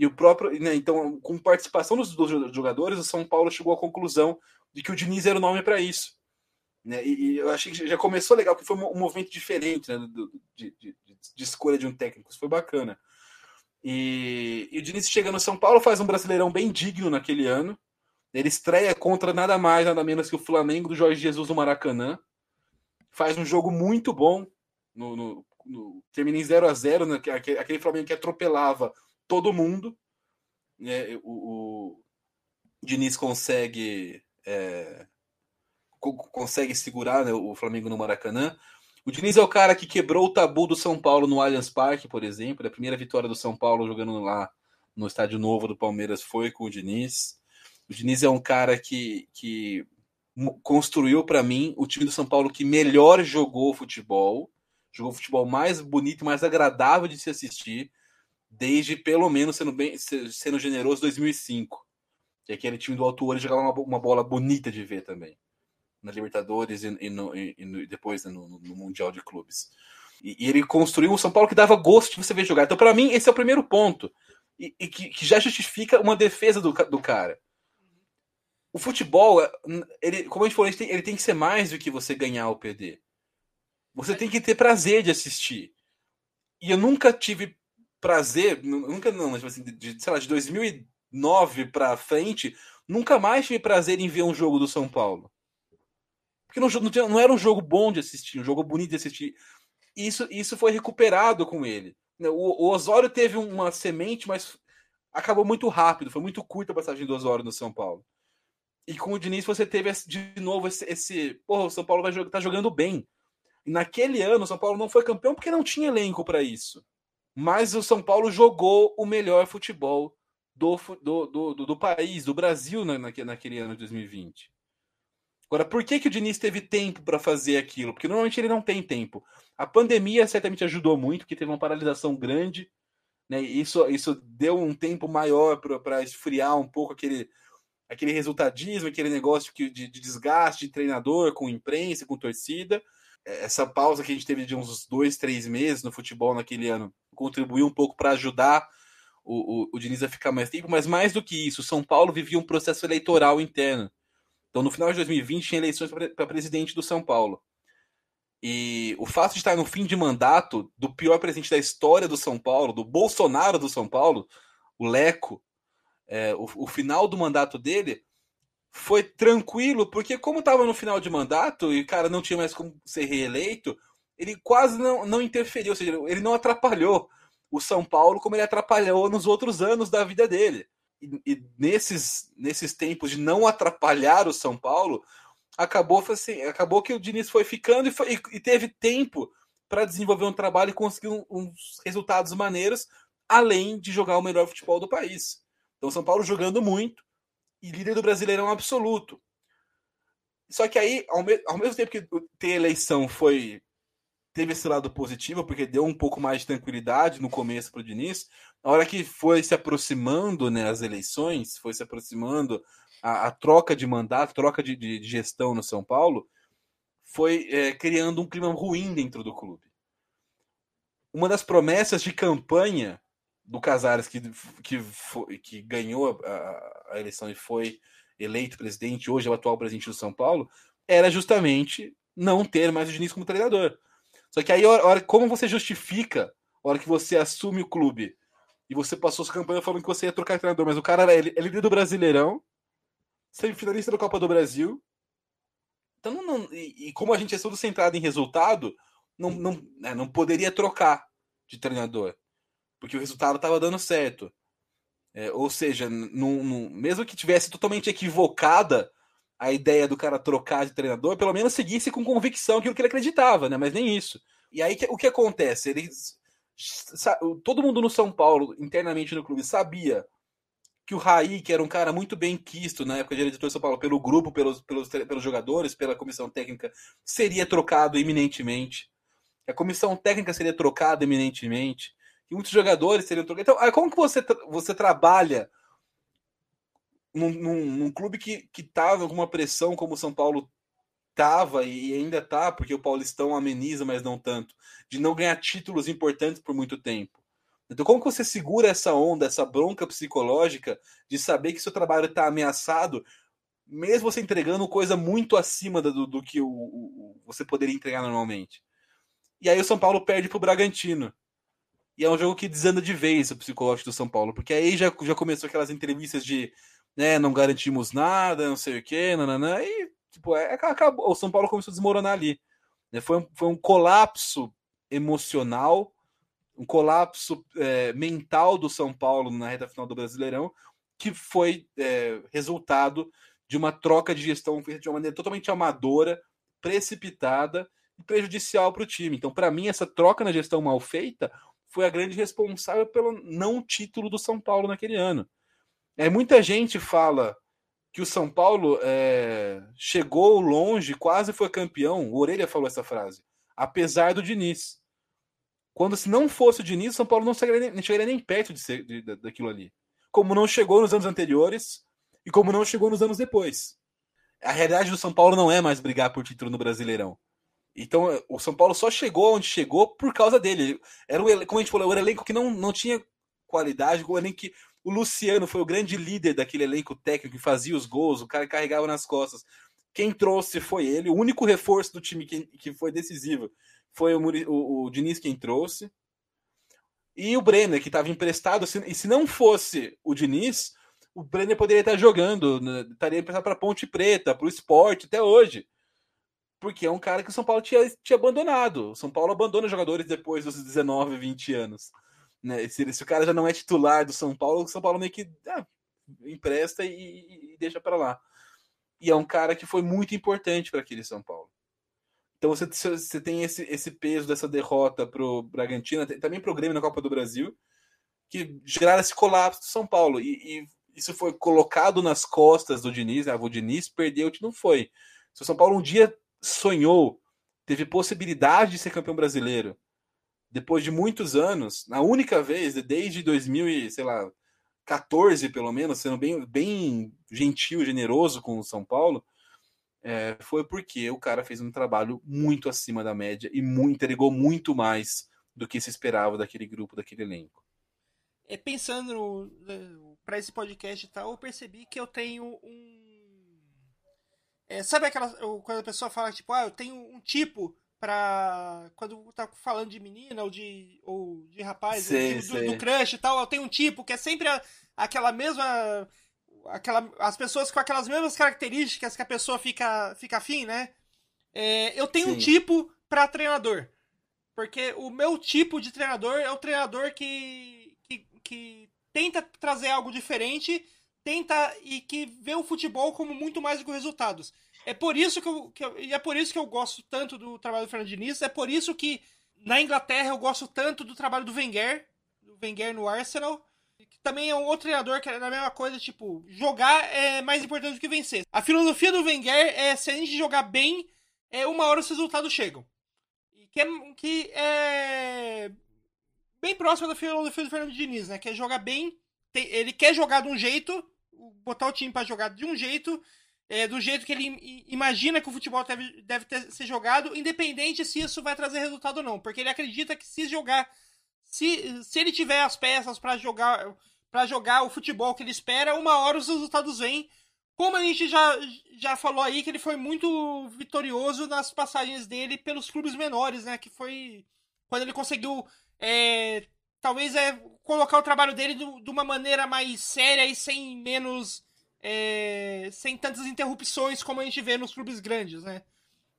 E o próprio, né, então, com participação dos, dos, jogadores, o São Paulo chegou à conclusão de que o Diniz era o nome para isso. Né? E, e, eu achei que já começou legal, que foi um, movimento diferente né, de, de, de, escolha de um técnico. Isso foi bacana. E, e o Diniz chega no São Paulo, faz um brasileirão bem digno naquele ano. Ele estreia contra nada mais, nada menos que o Flamengo do Jorge Jesus no Maracanã. Faz um jogo muito bom. No, no, no termina em 0 a 0 né, aquele, aquele Flamengo que atropelava todo mundo. Né, o, o Diniz consegue é, consegue segurar né, o Flamengo no Maracanã. O Diniz é o cara que quebrou o tabu do São Paulo no Allianz Parque, por exemplo. A primeira vitória do São Paulo jogando lá no estádio novo do Palmeiras foi com o Diniz. O Diniz é um cara que, que construiu para mim o time do São Paulo que melhor jogou futebol, jogou futebol mais bonito mais agradável de se assistir, desde pelo menos sendo bem sendo generoso 2005. Que aquele time do Alto Olho jogava uma, uma bola bonita de ver também na Libertadores e, e, no, e no, depois né, no, no, Mundial de Clubes. E, e, ele construiu um São Paulo que dava gosto de você ver jogar. Então, para mim, esse é o primeiro ponto. E, e que, que, já justifica uma defesa do, do cara. O futebol, ele, como a gente falou, ele tem, ele tem que ser mais do que você ganhar o PD. Você tem que ter prazer de assistir. E eu nunca tive prazer, nunca não, mas assim, de, sei lá, de 2009 para frente, nunca mais tive prazer em ver um jogo do São Paulo. Porque não, não, não, era um jogo bom de assistir, um jogo bonito de assistir. Isso, isso foi recuperado com ele. O, o Osório teve uma semente, mas acabou muito rápido. Foi muito curta a passagem do Osório no São Paulo. E com o Diniz você teve de novo esse. esse porra, o São Paulo vai tá jogando bem. E naquele ano o São Paulo não foi campeão porque não tinha elenco para isso. Mas o São Paulo jogou o melhor futebol do, do, do, do, do país, do Brasil na, naquele ano de 2020. Agora, por que, que o Diniz teve tempo para fazer aquilo? Porque normalmente ele não tem tempo. A pandemia certamente ajudou muito, porque teve uma paralisação grande. Né? Isso, isso deu um tempo maior para esfriar um pouco aquele, aquele resultadismo, aquele negócio que, de, de desgaste de treinador com imprensa, com torcida. É, essa pausa que a gente teve de uns dois, três meses no futebol naquele ano contribuiu um pouco para ajudar o, o, o Diniz a ficar mais tempo, mas mais do que isso, São Paulo vivia um processo eleitoral interno. Então, no final de 2020, tinha eleições para presidente do São Paulo. E o fato de estar no fim de mandato do pior presidente da história do São Paulo, do Bolsonaro do São Paulo, o Leco, é, o, o, final do mandato dele foi tranquilo, porque como estava no final de mandato e o cara não tinha mais como ser reeleito, ele quase não, não interferiu, ou seja, ele não atrapalhou o São Paulo como ele atrapalhou nos outros anos da vida dele e, nesses, nesses tempos de não atrapalhar o São Paulo, acabou, assim, acabou que o Diniz foi ficando e, foi, e teve tempo para desenvolver um trabalho e conseguir um, uns resultados maneiros, além de jogar o melhor futebol do país. Então, São Paulo jogando muito e líder do Brasileirão absoluto. Só que aí, ao, me ao mesmo tempo que ter eleição foi teve esse lado positivo, porque deu um pouco mais de tranquilidade no começo para o Diniz, a hora que foi se aproximando né, as eleições, foi se aproximando a, a troca de mandato, troca de, de, de, gestão no São Paulo, foi é, criando um clima ruim dentro do clube. Uma das promessas de campanha do Casares, que, que, foi, que ganhou a, a eleição e foi eleito presidente, hoje é o atual presidente do São Paulo, era justamente não ter mais o Diniz como treinador. Só que aí, a hora, como você justifica, a hora que você assume o clube e você passou sua campanha falando que você ia trocar treinador, mas o cara era ele, é líder do Brasileirão, semifinalista da Copa do Brasil. Então, não, não e, e, como a gente é todo centrado em resultado, não, não, né, não poderia trocar de treinador, porque o resultado estava dando certo. É, ou seja, mesmo que tivesse totalmente equivocada a ideia do cara trocar de treinador, pelo menos seguisse com convicção aquilo que ele acreditava, né? Mas nem isso. E aí o que acontece? Todo mundo no São Paulo, internamente no clube, sabia que o Raí, que era um cara muito bem quisto na época de editor de São Paulo, pelo grupo, pelos, pelos, pelos jogadores, pela comissão técnica, seria trocado iminentemente. A comissão técnica seria trocada iminentemente. E muitos jogadores seriam trocados. Então, como que você, você trabalha num, num, num clube que, que tava com uma pressão como o São Paulo tava e ainda tá, porque o Paulistão ameniza, mas não tanto, de não ganhar títulos importantes por muito tempo. Então, como que você segura essa onda, essa bronca psicológica de saber que seu trabalho está ameaçado, mesmo você entregando coisa muito acima do, do que o, o, você poderia entregar normalmente? E aí o São Paulo perde para o Bragantino. E é um jogo que desanda de vez o psicológico do São Paulo, porque aí já, já começou aquelas entrevistas de né, não garantimos nada, não sei o quê, nananã, e tipo, é, acabou, o São Paulo começou a desmoronar ali. Né? Foi, um, foi um colapso emocional um colapso é, mental do São Paulo na reta final do Brasileirão, que foi é, resultado de uma troca de gestão de uma maneira totalmente amadora, precipitada e prejudicial para o time. Então, para mim, essa troca na gestão mal feita foi a grande responsável pelo não título do São Paulo naquele ano. É, muita gente fala que o São Paulo é, chegou longe, quase foi campeão. O Orelha falou essa frase, apesar do Diniz. Quando se não fosse o Diniz, o São Paulo não chegaria, nem, chegaria nem perto de ser, de, daquilo ali. Como não chegou nos anos anteriores e como não chegou nos anos depois. A realidade do São Paulo não é mais brigar por título no Brasileirão. Então, o São Paulo só chegou onde chegou por causa dele. Era um, como a gente falou, um elenco que não, não tinha qualidade, o elenco que o Luciano foi o grande líder daquele elenco técnico que fazia os gols, o cara carregava nas costas. Quem trouxe foi ele, o único reforço do time que, que foi decisivo foi o, o, o Diniz quem trouxe. E o Brenner, que estava emprestado. e se não fosse o Diniz, o Brenner poderia estar jogando, né, estaria emprestado para Ponte Preta, para o esporte até hoje. Porque é um cara que o São Paulo tinha, tinha abandonado. O São Paulo abandona jogadores depois dos 19, 20 anos. Né? Se, se o cara já não é titular do São Paulo, o São Paulo meio que ah, empresta e, e deixa para lá. E é um cara que foi muito importante para aquele São Paulo. Então você, você tem esse, esse peso dessa derrota para o Bragantino, também para o Grêmio na Copa do Brasil, que geraram esse colapso do São Paulo. E, e, isso foi colocado nas costas do Diniz. Ah, o Diniz perdeu, não foi. Se o São Paulo um dia sonhou, teve possibilidade de ser campeão brasileiro, depois de muitos anos, na única vez, desde 2014 pelo menos, sendo bem, bem gentil, generoso com o São Paulo, é, foi porque o cara fez um trabalho muito acima da média e muito, entregou muito mais do que se esperava daquele grupo, daquele elenco. É, pensando né, para esse podcast e tal, eu percebi que eu tenho um. É, sabe aquela. Quando a pessoa fala, tipo, ah, eu tenho um tipo para Quando tá falando de menina ou de, ou de rapaz, sei, do, do, do, crush e tal, eu tenho um tipo que é sempre a, aquela mesma aquela, as pessoas com aquelas mesmas características que a pessoa fica, fica afim, né? É, eu tenho Sim. um tipo para treinador. Porque o meu tipo de treinador é o treinador que, que, que tenta trazer algo diferente, tenta e que vê o futebol como muito mais do que resultados. É por isso que eu, que eu, é por isso que eu gosto tanto do trabalho do Fernando Diniz, é por isso que na Inglaterra eu gosto tanto do trabalho do Wenger, do Wenger no Arsenal, que também é um outro treinador que é a mesma coisa, tipo, jogar é mais importante do que vencer. A filosofia do Wenger é se a gente jogar bem, é uma hora os resultados chegam. E que é, que é bem próximo da filosofia do Fernando Diniz, né? Que é jogar bem, ele quer jogar de um jeito, botar o time para jogar de um jeito, é, do jeito que ele imagina que o futebol deve, deve ter, ser jogado, independente se isso vai trazer resultado ou não. Porque ele acredita que se jogar se, se ele tiver as peças para jogar para jogar o futebol que ele espera, uma hora os resultados vêm. Como a gente já, já falou aí, que ele foi muito vitorioso nas passagens dele pelos clubes menores, né? Que foi quando ele conseguiu, é, talvez, é, colocar o trabalho dele de uma maneira mais séria e sem menos. É, sem tantas interrupções como a gente vê nos clubes grandes, né?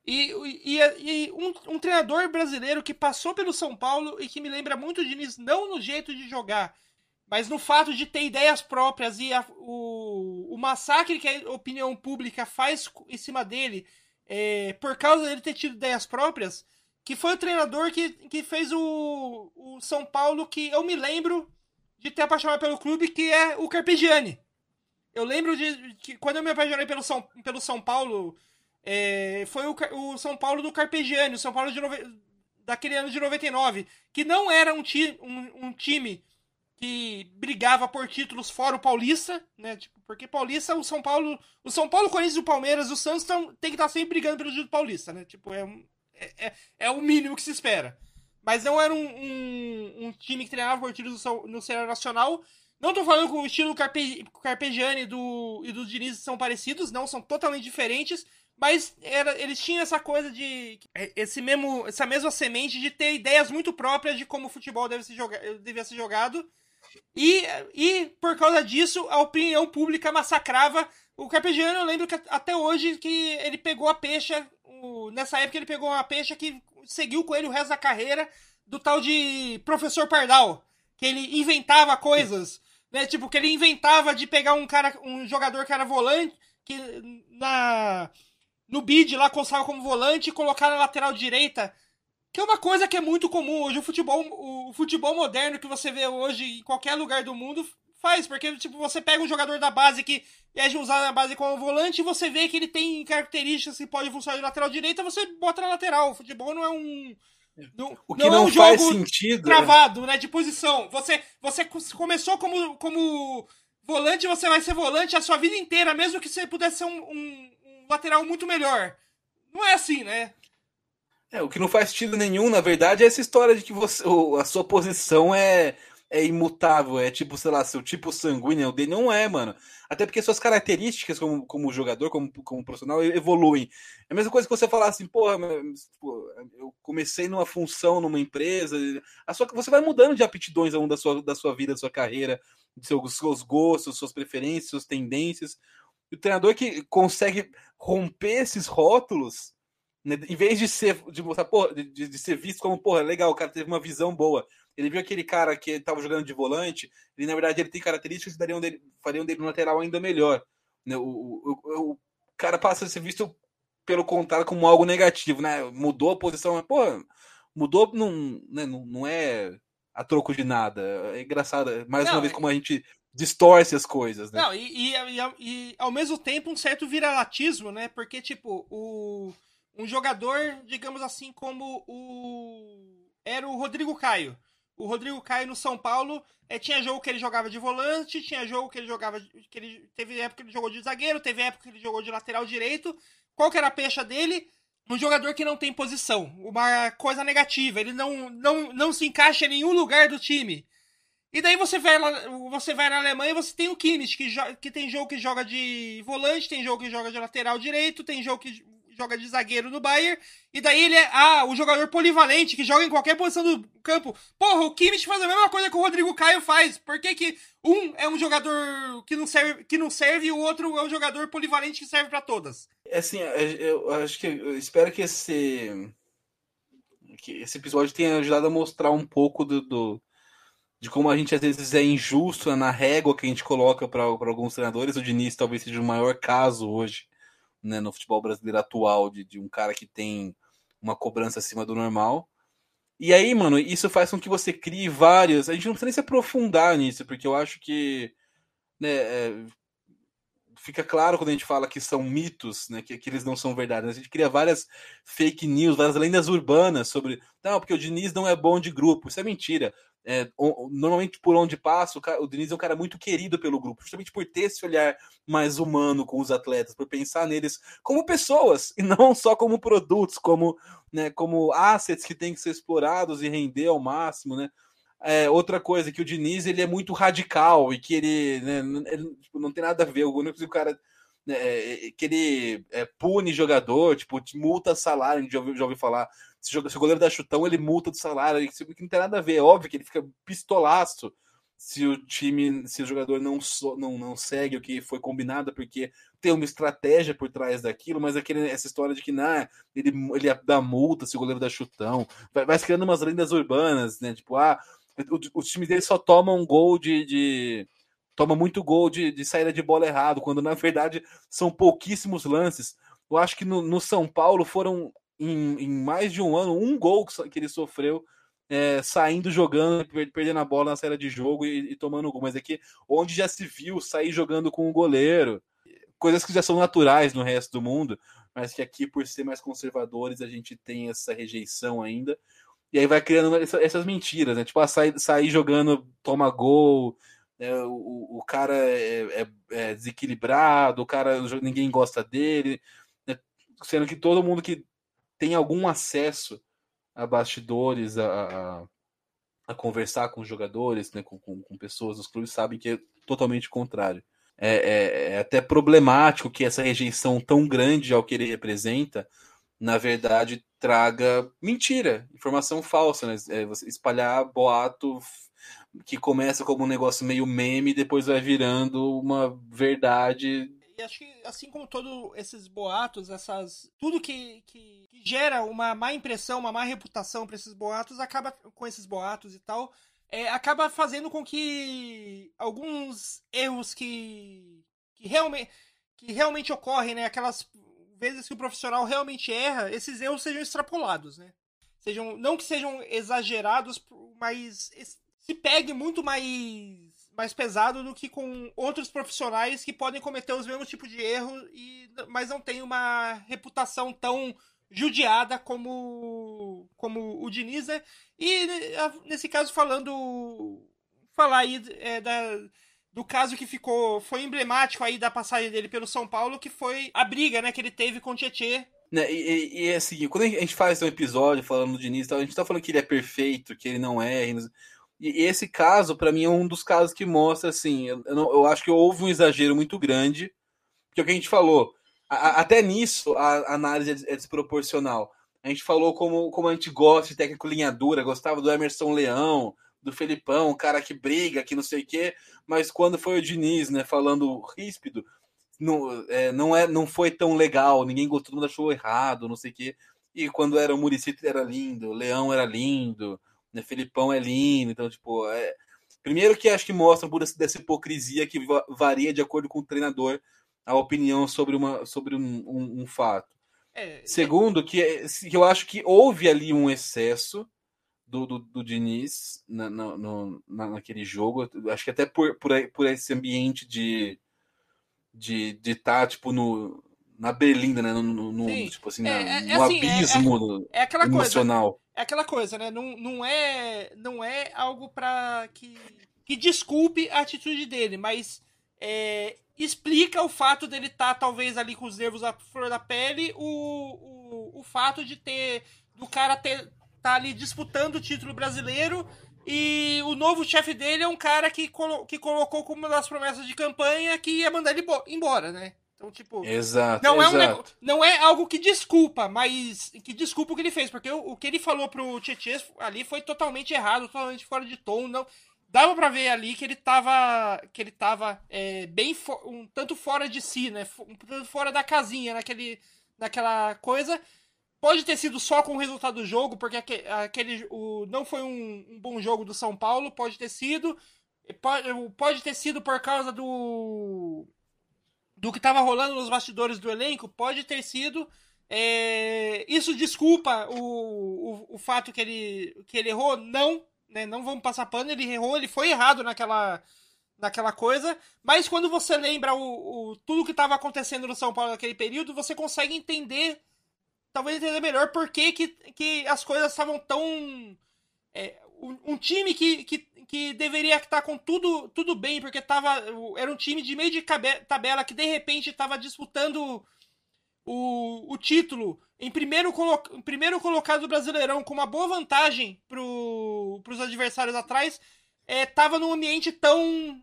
E, e, e um, um, treinador brasileiro que passou pelo São Paulo e que me lembra muito o Diniz, não no jeito de jogar, mas no fato de ter ideias próprias e a, o, o massacre que a opinião pública faz em cima dele, é, por causa dele ter tido ideias próprias, que foi o treinador que, que fez o, o São Paulo que eu me lembro de ter apaixonado pelo clube, que é o Carpegiani. Eu lembro de que quando eu me apaixonei pelo São, pelo São Paulo, é, foi o, o, São Paulo do Carpegiani, o São Paulo de nove, daquele ano de 99, que não era um, ti, um, um, time que brigava por títulos fora o Paulista, né? Tipo, porque Paulista, o São Paulo, o São Paulo, o Corinthians, o Palmeiras, o Santos tão, tem que estar sempre brigando pelo título paulista, né? Tipo, é, é, é, é o mínimo que se espera. Mas não era um, um, um time que treinava por títulos no cenário nacional. Não tô falando que o estilo Carpe, Carpegiani do, e do Diniz são parecidos, não, são totalmente diferentes. Mas era, eles tinham essa coisa de. Esse mesmo, essa mesma semente de ter ideias muito próprias de como o futebol deve ser joga, devia ser jogado. E, e, por causa disso, a opinião pública massacrava o Carpegiani. Eu lembro que até hoje que ele pegou a peixa. Nessa época ele pegou uma peixa que seguiu com ele o resto da carreira do tal de professor Pardal. Que ele inventava coisas. Né? Tipo, que ele inventava de pegar um cara, um jogador que era volante, que na no bid lá constava como volante e colocar na lateral direita. Que é uma coisa que é muito comum hoje. O futebol, o futebol moderno que você vê hoje em qualquer lugar do mundo faz, porque tipo, você pega um jogador da base que é de usar na base como volante e você vê que ele tem características que pode funcionar de lateral direita, você bota na lateral. O futebol não é um. Não, o que não, não é um faz sentido. Né? Travado, né? De posição. Você, você começou como, como volante, você vai ser volante a sua vida inteira, mesmo que você pudesse ser um, um lateral muito melhor. Não é assim, né? É, o que não faz sentido nenhum, na verdade, é essa história de que você, a sua posição é, é imutável, é tipo, sei lá, seu tipo sanguíneo dele não é, mano. Até porque suas características como, como jogador, como, como profissional, evoluem. É a mesma coisa que você falar assim, porra, eu comecei numa função numa empresa. A sua, você vai mudando de aptidões ao longo da sua, da sua vida, da sua carreira, dos seus, seus gostos, suas preferências, suas tendências o treinador que consegue romper esses rótulos, né, em vez de ser de mostrar, porra, de, de, ser visto como, porra, legal, o cara teve uma visão boa. Ele viu aquele cara que estava jogando de volante, e na verdade ele tem características que dariam dele, fariam dele um lateral ainda melhor. Né? O, o, o, cara passa a ser visto, pelo contrário, como algo negativo, né? Mudou a posição, mas, pô, mudou, não, né, não, não é a troco de nada. É engraçado, mais não, uma vez, é como a gente distorce as coisas, né? Não, e, e, e, e, ao mesmo tempo um certo viralatismo, né? Porque, tipo, o, um jogador, digamos assim, como o. Era o Rodrigo Caio. O Rodrigo Caio no São Paulo é, tinha jogo que ele jogava de volante, tinha jogo que ele jogava. que ele Teve época que ele jogou de zagueiro, teve época que ele jogou de lateral direito. Qual que era a pecha dele? Um jogador que não tem posição, uma coisa negativa, ele não, não, não se encaixa em nenhum lugar do time. E daí você vai, lá, você vai na Alemanha e você tem o Kimmich, que, que tem jogo que joga de volante, tem jogo que joga de lateral direito, tem jogo que joga de zagueiro no Bayern, e daí ele é ah, o jogador polivalente, que joga em qualquer posição do campo. Porra, o Kimmich faz a mesma coisa que o Rodrigo Caio faz. Por que, que um é um jogador que não serve, que não serve e o outro é um jogador polivalente que serve para todas? É assim, eu acho que eu espero que esse que esse episódio tenha ajudado a mostrar um pouco do, do de como a gente às vezes é injusto na régua que a gente coloca para alguns treinadores. O Diniz talvez seja o maior caso hoje né, no futebol brasileiro atual de, de um cara que tem uma cobrança acima do normal. E aí, mano, isso faz com que você crie várias. A gente não precisa nem se aprofundar nisso, porque eu acho que né, é, fica claro quando a gente fala que são mitos, né, que, que eles não são verdade. A gente cria várias fake news, várias lendas urbanas sobre. Não, porque o Diniz não é bom de grupo. Isso é mentira. É, normalmente por onde passa, o, cara, o Diniz é um cara muito querido pelo grupo, justamente por ter esse olhar mais humano com os atletas, por pensar neles como pessoas e não só como produtos, como, né, como assets que têm que ser explorados e render ao máximo, né? É, outra coisa que o Diniz ele é muito radical e que ele, né, ele tipo, não tem nada a ver, o único cara né, é, que ele é, pune jogador, tipo, multa salário, já ouviu, já ouviu falar se, o goleiro dá chutão, ele multa do salário, isso não tem nada a ver. É óbvio que ele fica pistolaço se o time, se o jogador não, não, não segue o que foi combinado, porque tem uma estratégia por trás daquilo, mas aquele, essa história de que nah, ele, ele dá multa se o goleiro dá chutão, vai, vai criando umas lendas urbanas, né? Tipo, ah, os times dele só tomam um gol de, de toma muito gol de, de saída de bola errado, quando na verdade são pouquíssimos lances. Eu acho que no, no São Paulo foram em, em, mais de um ano, um gol que ele sofreu é, saindo jogando, perdendo a bola na saída de jogo e, e tomando gol. Mas aqui, onde já se viu sair jogando com o goleiro, coisas que já são naturais no resto do mundo, mas que aqui, por ser mais conservadores, a gente tem essa rejeição ainda. E aí vai criando essas mentiras, né? Tipo, ah, sair, sair jogando, toma gol, é, o, o cara é, é, é, desequilibrado, o cara ninguém gosta dele, né? sendo que todo mundo que tem algum acesso a bastidores, a, a, a conversar com jogadores, né, com, com, com, pessoas dos clubes, sabem que é totalmente contrário. É, é, é, até problemático que essa rejeição tão grande ao que ele representa, na verdade, traga mentira, informação falsa, né? É, espalhar boato que começa como um negócio meio meme e depois vai virando uma verdade. Acho que assim como todos esses boatos, essas tudo que, que, que gera uma má impressão, uma má reputação para esses boatos, acaba com esses boatos e tal, é, acaba fazendo com que alguns erros que, que realmente que realmente ocorrem, né, aquelas vezes que o profissional realmente erra, esses erros sejam extrapolados, né? Sejam, não que sejam exagerados, mas se pegue muito mais, mais pesado do que com outros profissionais que podem cometer os mesmos tipos de erros, e, mas não tem uma reputação tão judiada como, como o Diniz, né? E nesse caso, falando. Falar aí é, da, do caso que ficou. Foi emblemático aí da passagem dele pelo São Paulo, que foi a briga né, que ele teve com o Tietê né, e, e, e, assim, quando a gente faz um episódio falando do Diniz, a gente tá falando que ele é perfeito, que ele não é. E esse caso, para mim, é um dos casos que mostra, assim, eu, não, eu, acho que houve um exagero muito grande, que é o que a gente falou. A, até nisso, a, análise é, é, desproporcional. A gente falou como, como a gente gosta de técnico linha dura, gostava do Emerson Leão, do Felipão, o cara que briga, que não sei o quê, mas quando foi o Diniz, né, falando ríspido, não, é, não, é, não foi tão legal, ninguém gostou, todo mundo achou errado, não sei o quê. E quando era o Muricy era lindo, o Leão era lindo, né? Felipão é lindo, então, tipo, é... primeiro que acho que mostra por dessa hipocrisia que varia de acordo com o treinador a opinião sobre, uma, sobre um, um, um fato. É, Segundo, é... Que, que eu acho que houve ali um excesso do, do, do Diniz na, na, no, na, naquele jogo. Acho que até por, por, por esse ambiente de de de estar tá, tipo no na berlinda, né? No, no tipo assim, é, é, no assim, é, abismo é, aquela emocional. Coisa, é aquela coisa, né? Não, não é não é algo para que que desculpe a atitude dele, mas é, explica o fato dele estar tá, talvez ali com os nervos à flor da pele, o, o, o fato de ter do cara ter tá ali disputando o título brasileiro e o novo chefe dele é um cara que, colo que colocou como uma das promessas de campanha que ia mandar ele embora, né? Então, tipo. Exato. Não, exato. É, um, não é algo que desculpa, mas que desculpa o que ele fez. Porque o, o que ele falou pro Tietchan ali foi totalmente errado, totalmente fora de tom. Não, dava para ver ali que ele tava. Que ele tava é, bem. um tanto fora de si, né? Um tanto fora da casinha, naquele, naquela coisa. Pode ter sido só com o resultado do jogo, porque aquele, o, não foi um, um bom jogo do São Paulo, pode ter sido. Pode, pode ter sido por causa do. Do que estava rolando nos bastidores do elenco, pode ter sido. É, isso desculpa o, o, o, fato que ele, que ele errou? Não, né, não vamos passar pano, ele errou, ele foi errado naquela, naquela coisa, mas quando você lembra o, o tudo que estava acontecendo no São Paulo naquele período, você consegue entender talvez entender melhor por que, que, que as coisas estavam tão. É, um, um, time que, que, que deveria estar com tudo, tudo bem, porque tava, era um time de meio de tabela que de repente estava disputando o, o título em primeiro, colo em primeiro colocado do Brasileirão com uma boa vantagem para os adversários atrás, estava é, num ambiente tão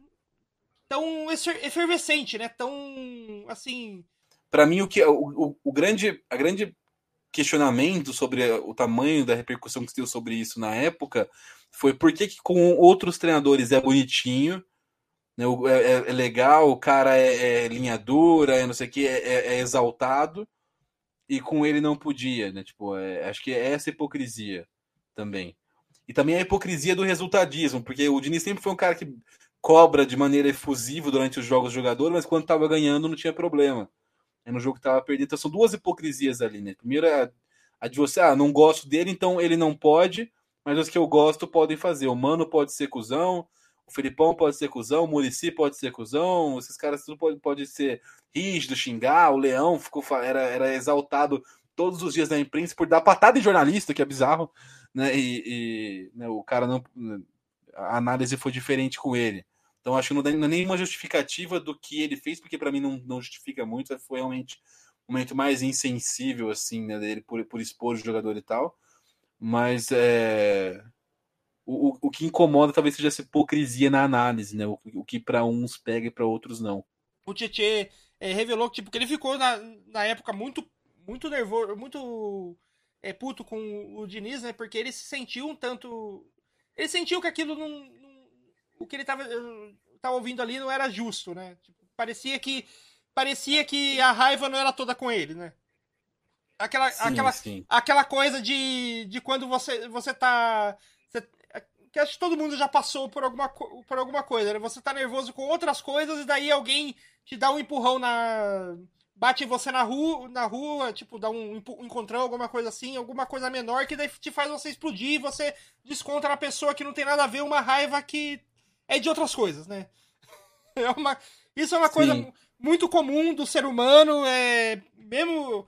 tão efervescente, né? Tão assim. Para mim o que o, o, o, grande a grande questionamento sobre o tamanho da repercussão que se deu sobre isso na época foi por que, que com outros treinadores é bonitinho, né, é, é, é legal, o cara é, é linha dura, é não sei o que, é, é, é, exaltado, e com ele não podia, né? Tipo, é, acho que é essa hipocrisia também. E também a hipocrisia do resultadismo, porque o Diniz sempre foi um cara que cobra de maneira efusiva durante os jogos do jogador, mas quando estava ganhando não tinha problema é no jogo que estava perdido. Então são duas hipocrisias ali, né? Primeiro a, a de você, ah, não gosto dele, então ele não pode, mas os que eu gosto podem fazer. O Mano pode ser cuzão, o Felipão pode ser cuzão, o Murici pode ser cuzão, esses caras tudo pode, pode ser rígido, xingar, o Leão ficou, era, era exaltado todos os dias na imprensa por dar patada em jornalista, que é bizarro, né? E, e né, o cara não. A análise foi diferente com ele. Então acho que não dá nenhuma justificativa do que ele fez, porque para mim não, não justifica muito. Foi realmente um momento mais insensível, assim, né, dele por, por expor o jogador e tal. Mas é, o, o que incomoda talvez seja essa hipocrisia na análise, né? O, o que para uns pega e para outros não. O Tietchan é, revelou tipo, que ele ficou na, na época muito, muito nervoso, muito é, puto com o Diniz, né? Porque ele se sentiu um tanto. Ele sentiu que aquilo não. O que ele tava, tava ouvindo ali não era justo, né? Tipo, parecia que. Parecia que a raiva não era toda com ele, né? Aquela, sim, aquela, sim. aquela coisa de, de quando você, você tá. Você, que acho que todo mundo já passou por alguma, por alguma coisa, né? Você tá nervoso com outras coisas e daí alguém te dá um empurrão na bate você na rua, na rua, tipo, dá um, encontrão, alguma coisa assim, alguma coisa menor que daí te faz você explodir e você desconta na pessoa que não tem nada a ver, uma raiva que é de outras coisas, né? É uma, isso é uma Sim. coisa muito comum do ser humano, é mesmo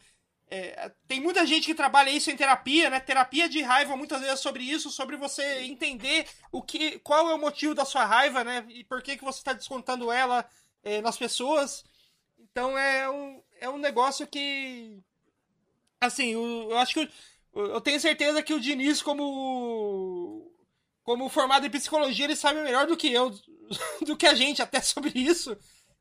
é, tem muita gente que trabalha isso em terapia, né? Terapia de raiva muitas vezes é sobre isso, sobre você entender o que, qual é o motivo da sua raiva, né? E por que que você está descontando ela é, nas pessoas. Então é um, é um negócio que. Assim, eu, eu acho que. Eu, eu tenho certeza que o Diniz, como. Como formado em psicologia, ele sabe melhor do que eu, do que a gente até sobre isso.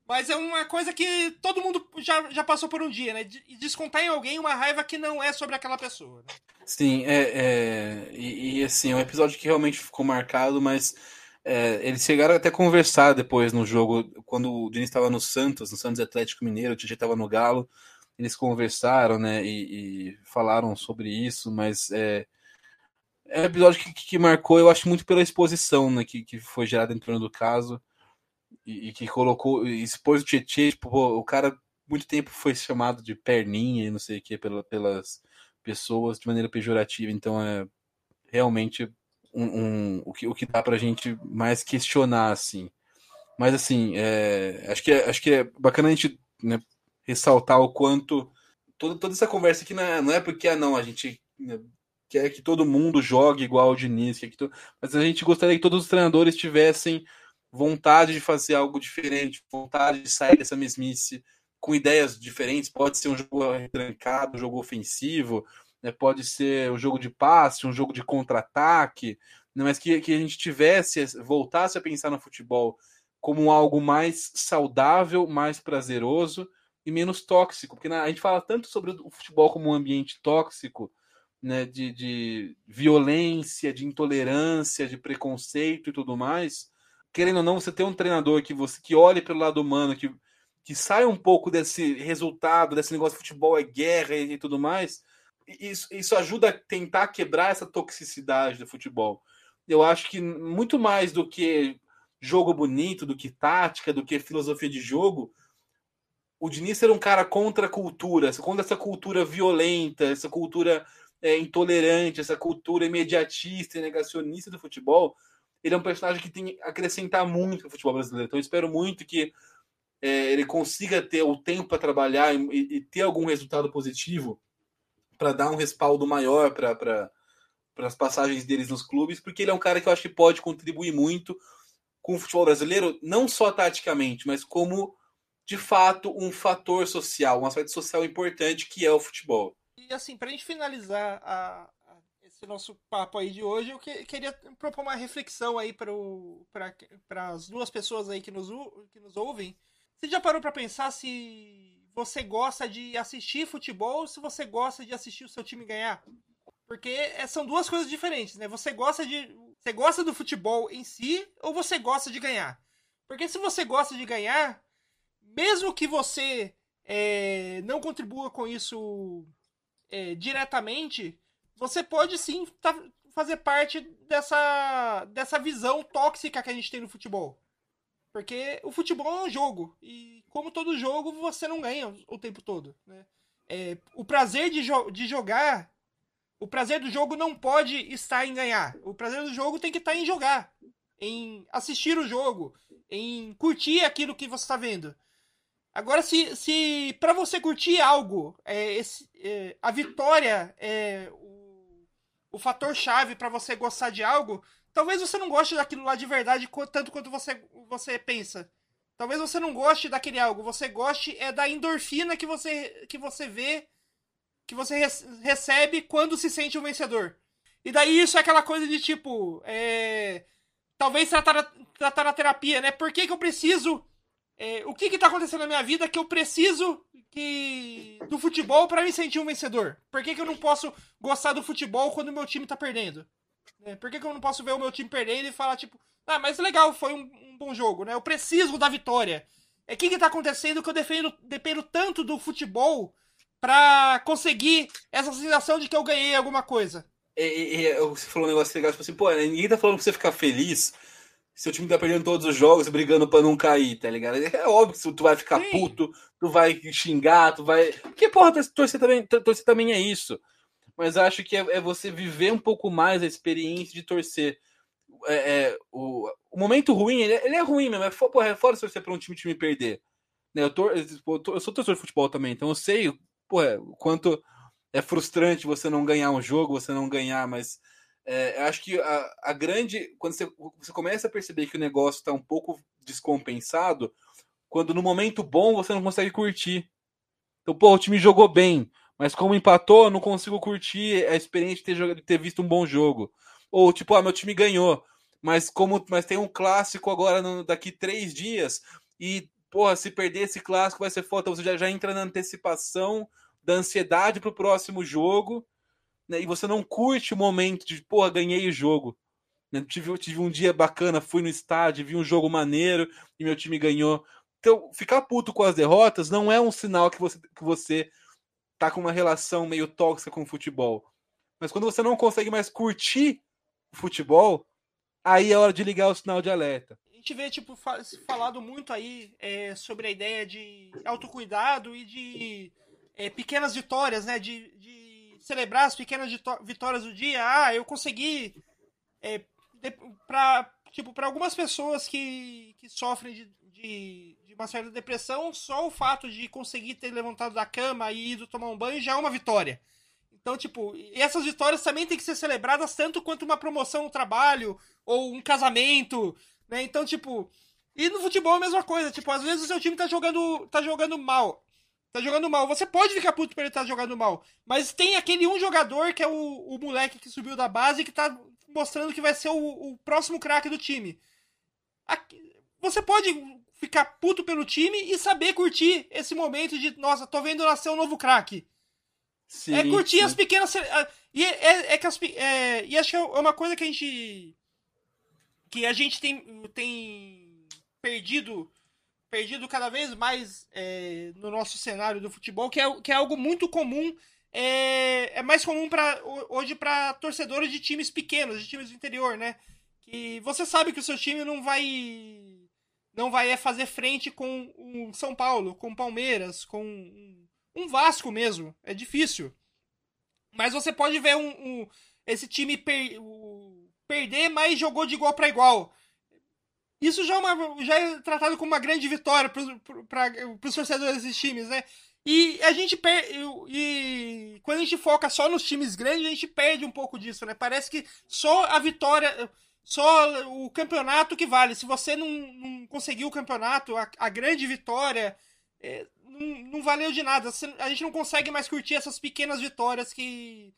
Mas é uma coisa que todo mundo já, já passou por um dia, né? E descontar em alguém uma raiva que não é sobre aquela pessoa. Né? Sim, é, é e, e, assim, é um episódio que realmente ficou marcado, mas é, eles chegaram até a conversar depois no jogo, quando o Diniz estava no Santos, no Santos Atlético Mineiro, o Titi estava no Galo, eles conversaram, né, e, e falaram sobre isso, mas é, é um episódio que, que, marcou, eu acho, muito pela exposição, né, que, que foi gerada em torno do caso, e, e que colocou, expôs o Tietchan, tipo, pô, o cara muito tempo foi chamado de perninha e não sei o que pela, pelas pessoas de maneira pejorativa, então é realmente um, um, o, que, o que dá pra gente mais questionar, assim. Mas, assim, é, acho, que é, acho que é bacana a gente né, ressaltar o quanto toda, toda essa conversa aqui não é, não é porque, ah, não, a gente né, quer que todo mundo jogue igual o Diniz, que to... mas a gente gostaria que todos os treinadores tivessem vontade de fazer algo diferente, vontade de sair dessa mesmice com ideias diferentes. Pode ser um jogo retrancado, um jogo ofensivo, né, pode ser um jogo de passe, um jogo de contra-ataque, né, mas que, que a gente tivesse, voltasse a pensar no futebol como algo mais saudável, mais prazeroso e menos tóxico, porque a gente fala tanto sobre o futebol como um ambiente tóxico, né, de, de violência, de intolerância, de preconceito e tudo mais. Querendo ou não, você ter um treinador que você que olhe pelo lado humano, que, que saia um pouco desse resultado, desse negócio de futebol é guerra e, e tudo mais, isso, isso ajuda a tentar quebrar essa toxicidade do futebol. Eu acho que muito mais do que jogo bonito, do que tática, do que filosofia de jogo, o Diniz era um cara contra a cultura, contra essa cultura violenta, essa cultura é, intolerante, essa cultura imediatista e negacionista do futebol. Ele é um personagem que tem a acrescentar muito no futebol brasileiro. Então espero muito que é, ele consiga ter o tempo para trabalhar e, e, ter algum resultado positivo para dar um respaldo maior para as passagens deles nos clubes, porque ele é um cara que eu acho que pode contribuir muito com o futebol brasileiro, não só taticamente, mas como de fato um fator social, um aspecto social importante que é o futebol. E assim, para a gente finalizar a, a, esse nosso papo aí de hoje, eu que, queria propor uma reflexão aí para as duas pessoas aí que nos, que nos ouvem. Você já parou para pensar se você gosta de assistir futebol ou se você gosta de assistir o seu time ganhar. Porque é, são duas coisas diferentes, né? Você gosta de. Você gosta do futebol em si ou você gosta de ganhar? Porque se você gosta de ganhar, mesmo que você é, não contribua com isso é, diretamente, você pode sim tá, fazer parte dessa, dessa visão tóxica que a gente tem no futebol. Porque o futebol é um jogo. E como todo jogo, você não ganha o tempo todo. Né? É, o prazer de, jo de jogar O prazer do jogo não pode estar em ganhar. O prazer do jogo tem que estar em jogar, em assistir o jogo, em curtir aquilo que você está vendo. Agora, se, se para você curtir algo, é, esse, é, a vitória é o, o fator chave para você gostar de algo, talvez você não goste daquilo lá de verdade tanto quanto você, você pensa. Talvez você não goste daquele algo, você goste é da endorfina que você, que você vê, que você recebe quando se sente um vencedor. E daí isso é aquela coisa de tipo, é, talvez tratar, tratar a terapia, né? Por que, que eu preciso é, o que está acontecendo na minha vida que eu preciso que do futebol para me sentir um vencedor? Por que, que eu não posso gostar do futebol quando o meu time está perdendo? É, por que, que eu não posso ver o meu time perdendo e falar, tipo, ah, mas legal, foi um, um bom jogo, né? Eu preciso da vitória. É o que, está acontecendo que eu defendo, dependo tanto do futebol para conseguir essa sensação de que eu ganhei alguma coisa. E, e, você falou um negócio legal, tipo assim, pô, ninguém tá falando pra você ficar feliz seu time tá perdendo todos os jogos, brigando para não cair, tá ligado? É óbvio que tu vai ficar Sim. puto, tu vai xingar, tu vai. Porque, porra, torcer também, torcer também é isso. Mas acho que é, é você viver um pouco mais a experiência de torcer. É, é, o, o, momento ruim, ele, é, ele é ruim mesmo. É, porra, é fora torcer pra um time, time perder. Né, eu, tor, eu, sou torcedor de futebol também, então eu sei porra, o quanto é frustrante você não ganhar um jogo, você não ganhar, mas é, acho que a, a, grande. Quando você, você começa a perceber que o negócio está um pouco descompensado, quando no momento bom você não consegue curtir. Então, pô, o time jogou bem, mas como empatou, eu não consigo curtir a experiência de ter, jogado, ter visto um bom jogo. Ou, tipo, ah, meu time ganhou, mas como mas tem um clássico agora no, daqui três dias, e, porra, se perder esse clássico vai ser foda. Então você já, já entra na antecipação da ansiedade pro próximo jogo né, e você não curte o momento de, porra, ganhei o jogo. Né, tive, tive um dia bacana, fui no estádio, vi um jogo maneiro e meu time ganhou. Então, ficar puto com as derrotas não é um sinal que você, que você tá com uma relação meio tóxica com o futebol. Mas quando você não consegue mais curtir o futebol, aí é hora de ligar o sinal de alerta. A gente vê, tipo, falado muito aí é, sobre a ideia de autocuidado e de é, pequenas vitórias, né? De, de celebrar as pequenas vitórias do dia. Ah, eu consegui. É, para tipo, para algumas pessoas que, que sofrem de, de, de, uma certa depressão, só o fato de conseguir ter levantado da cama e ido tomar um banho já é uma vitória. Então, tipo, essas vitórias também têm que ser celebradas tanto quanto uma promoção no trabalho ou um casamento, né? Então, tipo, e no futebol é a mesma coisa, tipo, às vezes o seu time tá jogando, tá jogando mal tá jogando mal. Você pode ficar puto por ele estar tá jogando mal. Mas tem aquele um jogador que é o, o moleque que subiu da base que tá mostrando que vai ser o, o próximo craque do time. Aqui, você pode ficar puto pelo time e saber curtir esse momento de, nossa, tô vendo nascer um novo craque. É curtir sim. as pequenas. E, é, é, é que as, é, e acho que é uma coisa que a gente. Que a gente tem, tem perdido perdido cada vez mais é, no nosso cenário do futebol, que é, que é algo muito comum. É, é mais comum para hoje para torcedores de times pequenos, de times do interior, né? Que você sabe que o seu time não vai não vai é fazer frente com o São Paulo, com o Palmeiras, com um Vasco mesmo. É difícil. Mas você pode ver um, um esse time per, perder, mas jogou de igual para igual. Isso já é, uma, já é tratado como uma grande vitória para os torcedores desses times, né? E a gente e quando a gente foca só nos times grandes, a gente perde um pouco disso, né? Parece que só a vitória, só o campeonato que vale. Se você não, não conseguiu o campeonato, a, a grande vitória é, não, não, valeu de nada. A gente não consegue mais curtir essas pequenas vitórias que,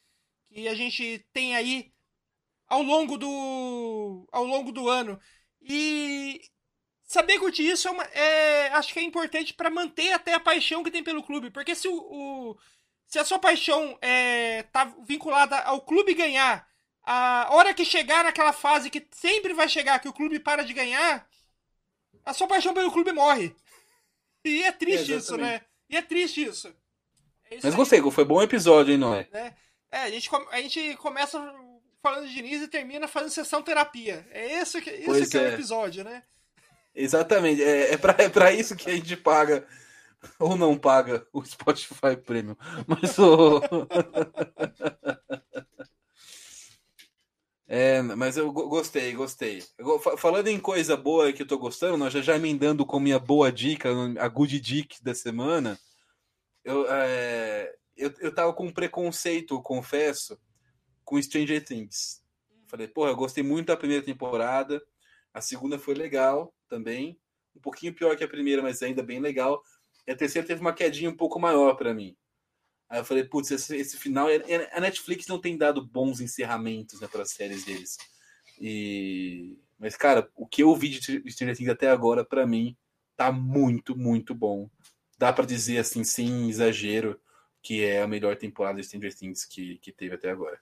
que a gente tem aí ao longo do ao longo do ano. E saber curtir isso é, uma, é acho que é importante para manter até a paixão que tem pelo clube. Porque se, o, o se a sua paixão é, tá vinculada ao clube ganhar, a hora que chegar naquela fase que sempre vai chegar, que o clube para de ganhar, a sua paixão pelo clube morre. E é triste isso, né? E é triste isso. É isso Mas gostei, foi bom episódio, hein, Noé? É, é a, gente, a gente começa falando de Diniz e termina fazendo sessão terapia. É esse que, esse que é. é o episódio, né? Exatamente. É, é, pra, é pra isso que a gente paga ou não paga o Spotify Premium. Mas o. É, mas eu go- gostei, gostei. Eu Falando em coisa boa que eu tô gostando, nós já já emendando com minha boa dica, a good dick da semana, eu, é, eu, eu tava com um preconceito, confesso, com Stranger Things. Falei, porra, eu gostei muito da primeira temporada, a segunda foi legal também, um pouquinho pior que a primeira, mas ainda bem legal. E a terceira teve uma quedinha um pouco maior pra mim. Aí eu falei, putz, esse, esse final. é- é- A Netflix não tem dado bons encerramentos né, para as séries deles. E... Mas, cara, o que eu vi de Str- Stranger Things até agora, pra mim, tá muito, muito bom. Dá pra dizer, assim, sem exagero, que é a melhor temporada de Stranger Things que, que teve até agora.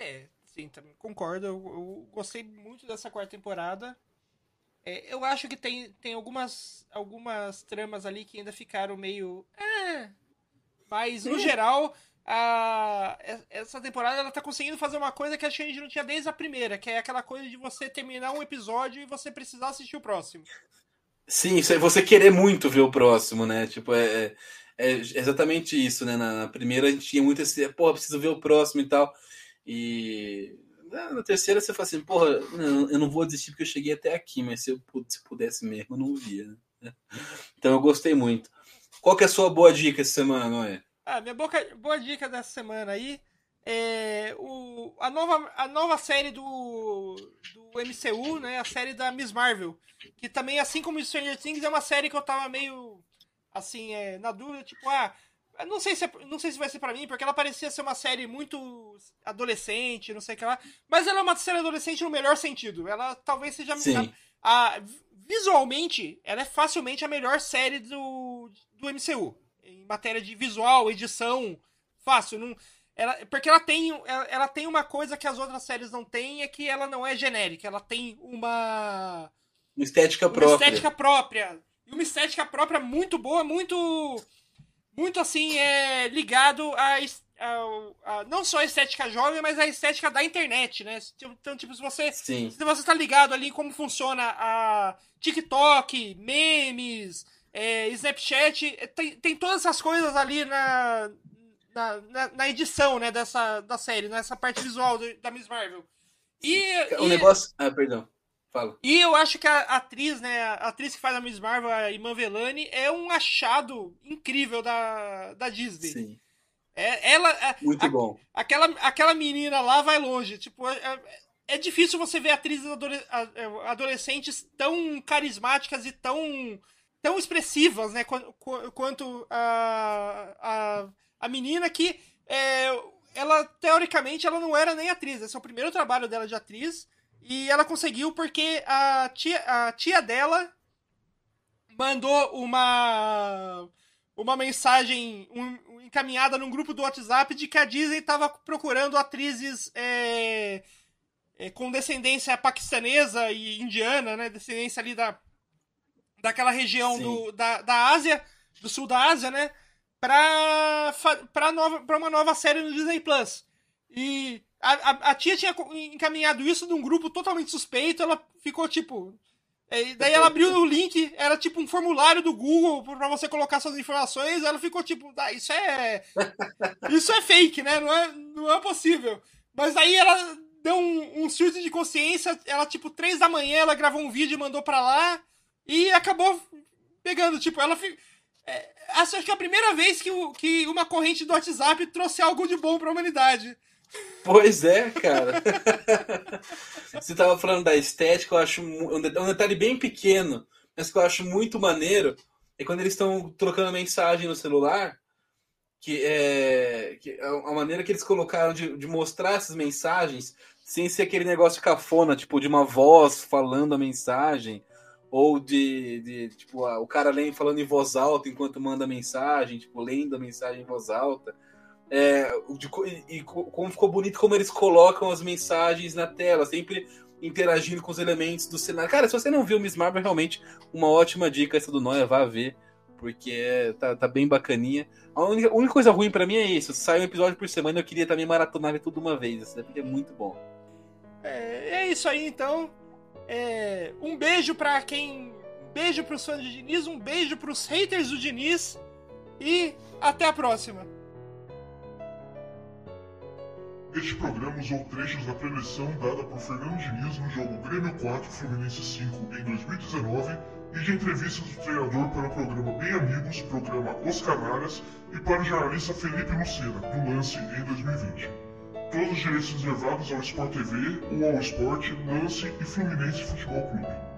É, sim, também concordo. Eu, eu gostei muito dessa quarta temporada. É, eu acho que tem, tem algumas, algumas tramas ali que ainda ficaram meio. "Ah", mas, no geral, a, essa temporada ela tá conseguindo fazer uma coisa que a gente não tinha desde a primeira, que é aquela coisa de você terminar um episódio e você precisar assistir o próximo. Sim, isso é você querer muito ver o próximo, né? Tipo, é, é exatamente isso, né? Na, na primeira a gente tinha muito esse, porra, preciso ver o próximo e tal. E na, na terceira você fala assim, porra, eu não vou desistir porque eu cheguei até aqui, mas se eu pu- se pudesse mesmo, eu não via. Né? Então eu gostei muito. Qual que é a sua boa dica essa semana, Noé? Ah, minha boca, boa dica dessa semana aí é o, a, nova, a nova série do, do MCU, né? A série da Miss Marvel. Que também, assim como Stranger Things, é uma série que eu tava meio, assim, é, na dúvida, tipo, ah, eu não sei, se é- não sei se vai ser pra mim, porque ela parecia ser uma série muito adolescente, não sei o que lá. Mas ela é uma série adolescente no melhor sentido. Ela talvez seja a, a- visualmente, ela é facilmente a melhor série do, do MCU. Em matéria de visual, edição, fácil. Não, ela, porque ela tem, ela, ela tem uma coisa que as outras séries não têm, é que ela não é genérica. Ela tem uma, Uma estética uma própria. estética própria. E uma estética própria muito boa, muito. Muito assim, é ligado a, ao- a- não só a estética jovem, mas a estética da internet, né? Então, tipo, se você Sim. se você tá ligado ali em como funciona a TikTok, memes, é, Snapchat, é, tem, tem todas essas coisas ali na, na, na- na edição, né, dessa, da série, nessa parte visual do- da Miss Marvel. E, O e, negócio. Ah, perdão. Fala. e eu acho que a atriz, né, a atriz que faz a Miss Marvel, a Iman Velani, é um achado incrível da, da Disney. Sim. É, ela, é- Muito a- bom. aquela, aquela menina lá vai longe. Tipo, é, é- é difícil você ver atrizes adole- é, adolescentes tão carismáticas e tão, tão expressivas, né? Quanto, quanto a, a, a menina que é, ela, teoricamente, ela não era nem atriz. Esse é o primeiro trabalho dela de atriz. E ela conseguiu porque a tia, a tia dela mandou uma uma mensagem um- encaminhada num grupo do WhatsApp de que a Disney estava procurando atrizes é, é, com descendência paquistanesa e indiana, né? Descendência ali da, daquela região Sim. do, da, da Ásia, do sul da Ásia, né? Pra, pra, nova, pra uma nova série no Disney Plus. E a, a, a tia tinha encaminhado isso num grupo totalmente suspeito, ela ficou tipo. é, daí ela abriu o link, era tipo um formulário do Google pra você colocar suas informações, ela ficou tipo, ah, isso é. Isso é fake, né? Não é, não é possível. Mas aí ela deu um, um surto de consciência, ela, tipo, três da manhã, ela gravou um vídeo e mandou pra lá, e acabou pegando, tipo, ela. É, acho que é a primeira vez que, o- que uma corrente do WhatsApp trouxe algo de bom pra humanidade. Pois é, cara. Você tava falando da estética, eu acho um det- um detalhe bem pequeno, mas que eu acho muito maneiro, é quando eles estão trocando mensagem no celular, que é que é a maneira que eles colocaram de, de mostrar essas mensagens sem ser aquele negócio cafona, tipo, de uma voz falando a mensagem, ou de, de tipo, ah, o cara lendo, falando em voz alta enquanto manda a mensagem, tipo, lendo a mensagem em voz alta. É, de e, co- como ficou bonito como eles colocam as mensagens na tela, sempre interagindo com os elementos do cenário. Cara, se você não viu Miss Marvel, realmente uma ótima dica essa do Noia, vá ver, porque é- tá, tá bem bacaninha. A única, a única coisa ruim pra mim é isso, sai um episódio por semana, eu queria também maratonar tudo uma vez, isso é muito bom. É, é isso aí, então. É, um beijo pra quem. Um beijo pros fãs de Diniz, um beijo pros haters do Diniz. E até a próxima. Este programa usou trechos da preleção dada por Fernando Diniz no jogo Grêmio 4 Fluminense 5 em 2019 e de entrevistas do treinador para o programa Bem Amigos, programa Os Canaras e para o jornalista Felipe Lucena, do Lance em 2020. Todos os direitos reservados ao Sport TV, ou ao Sport, Lance e Fluminense Futebol Clube.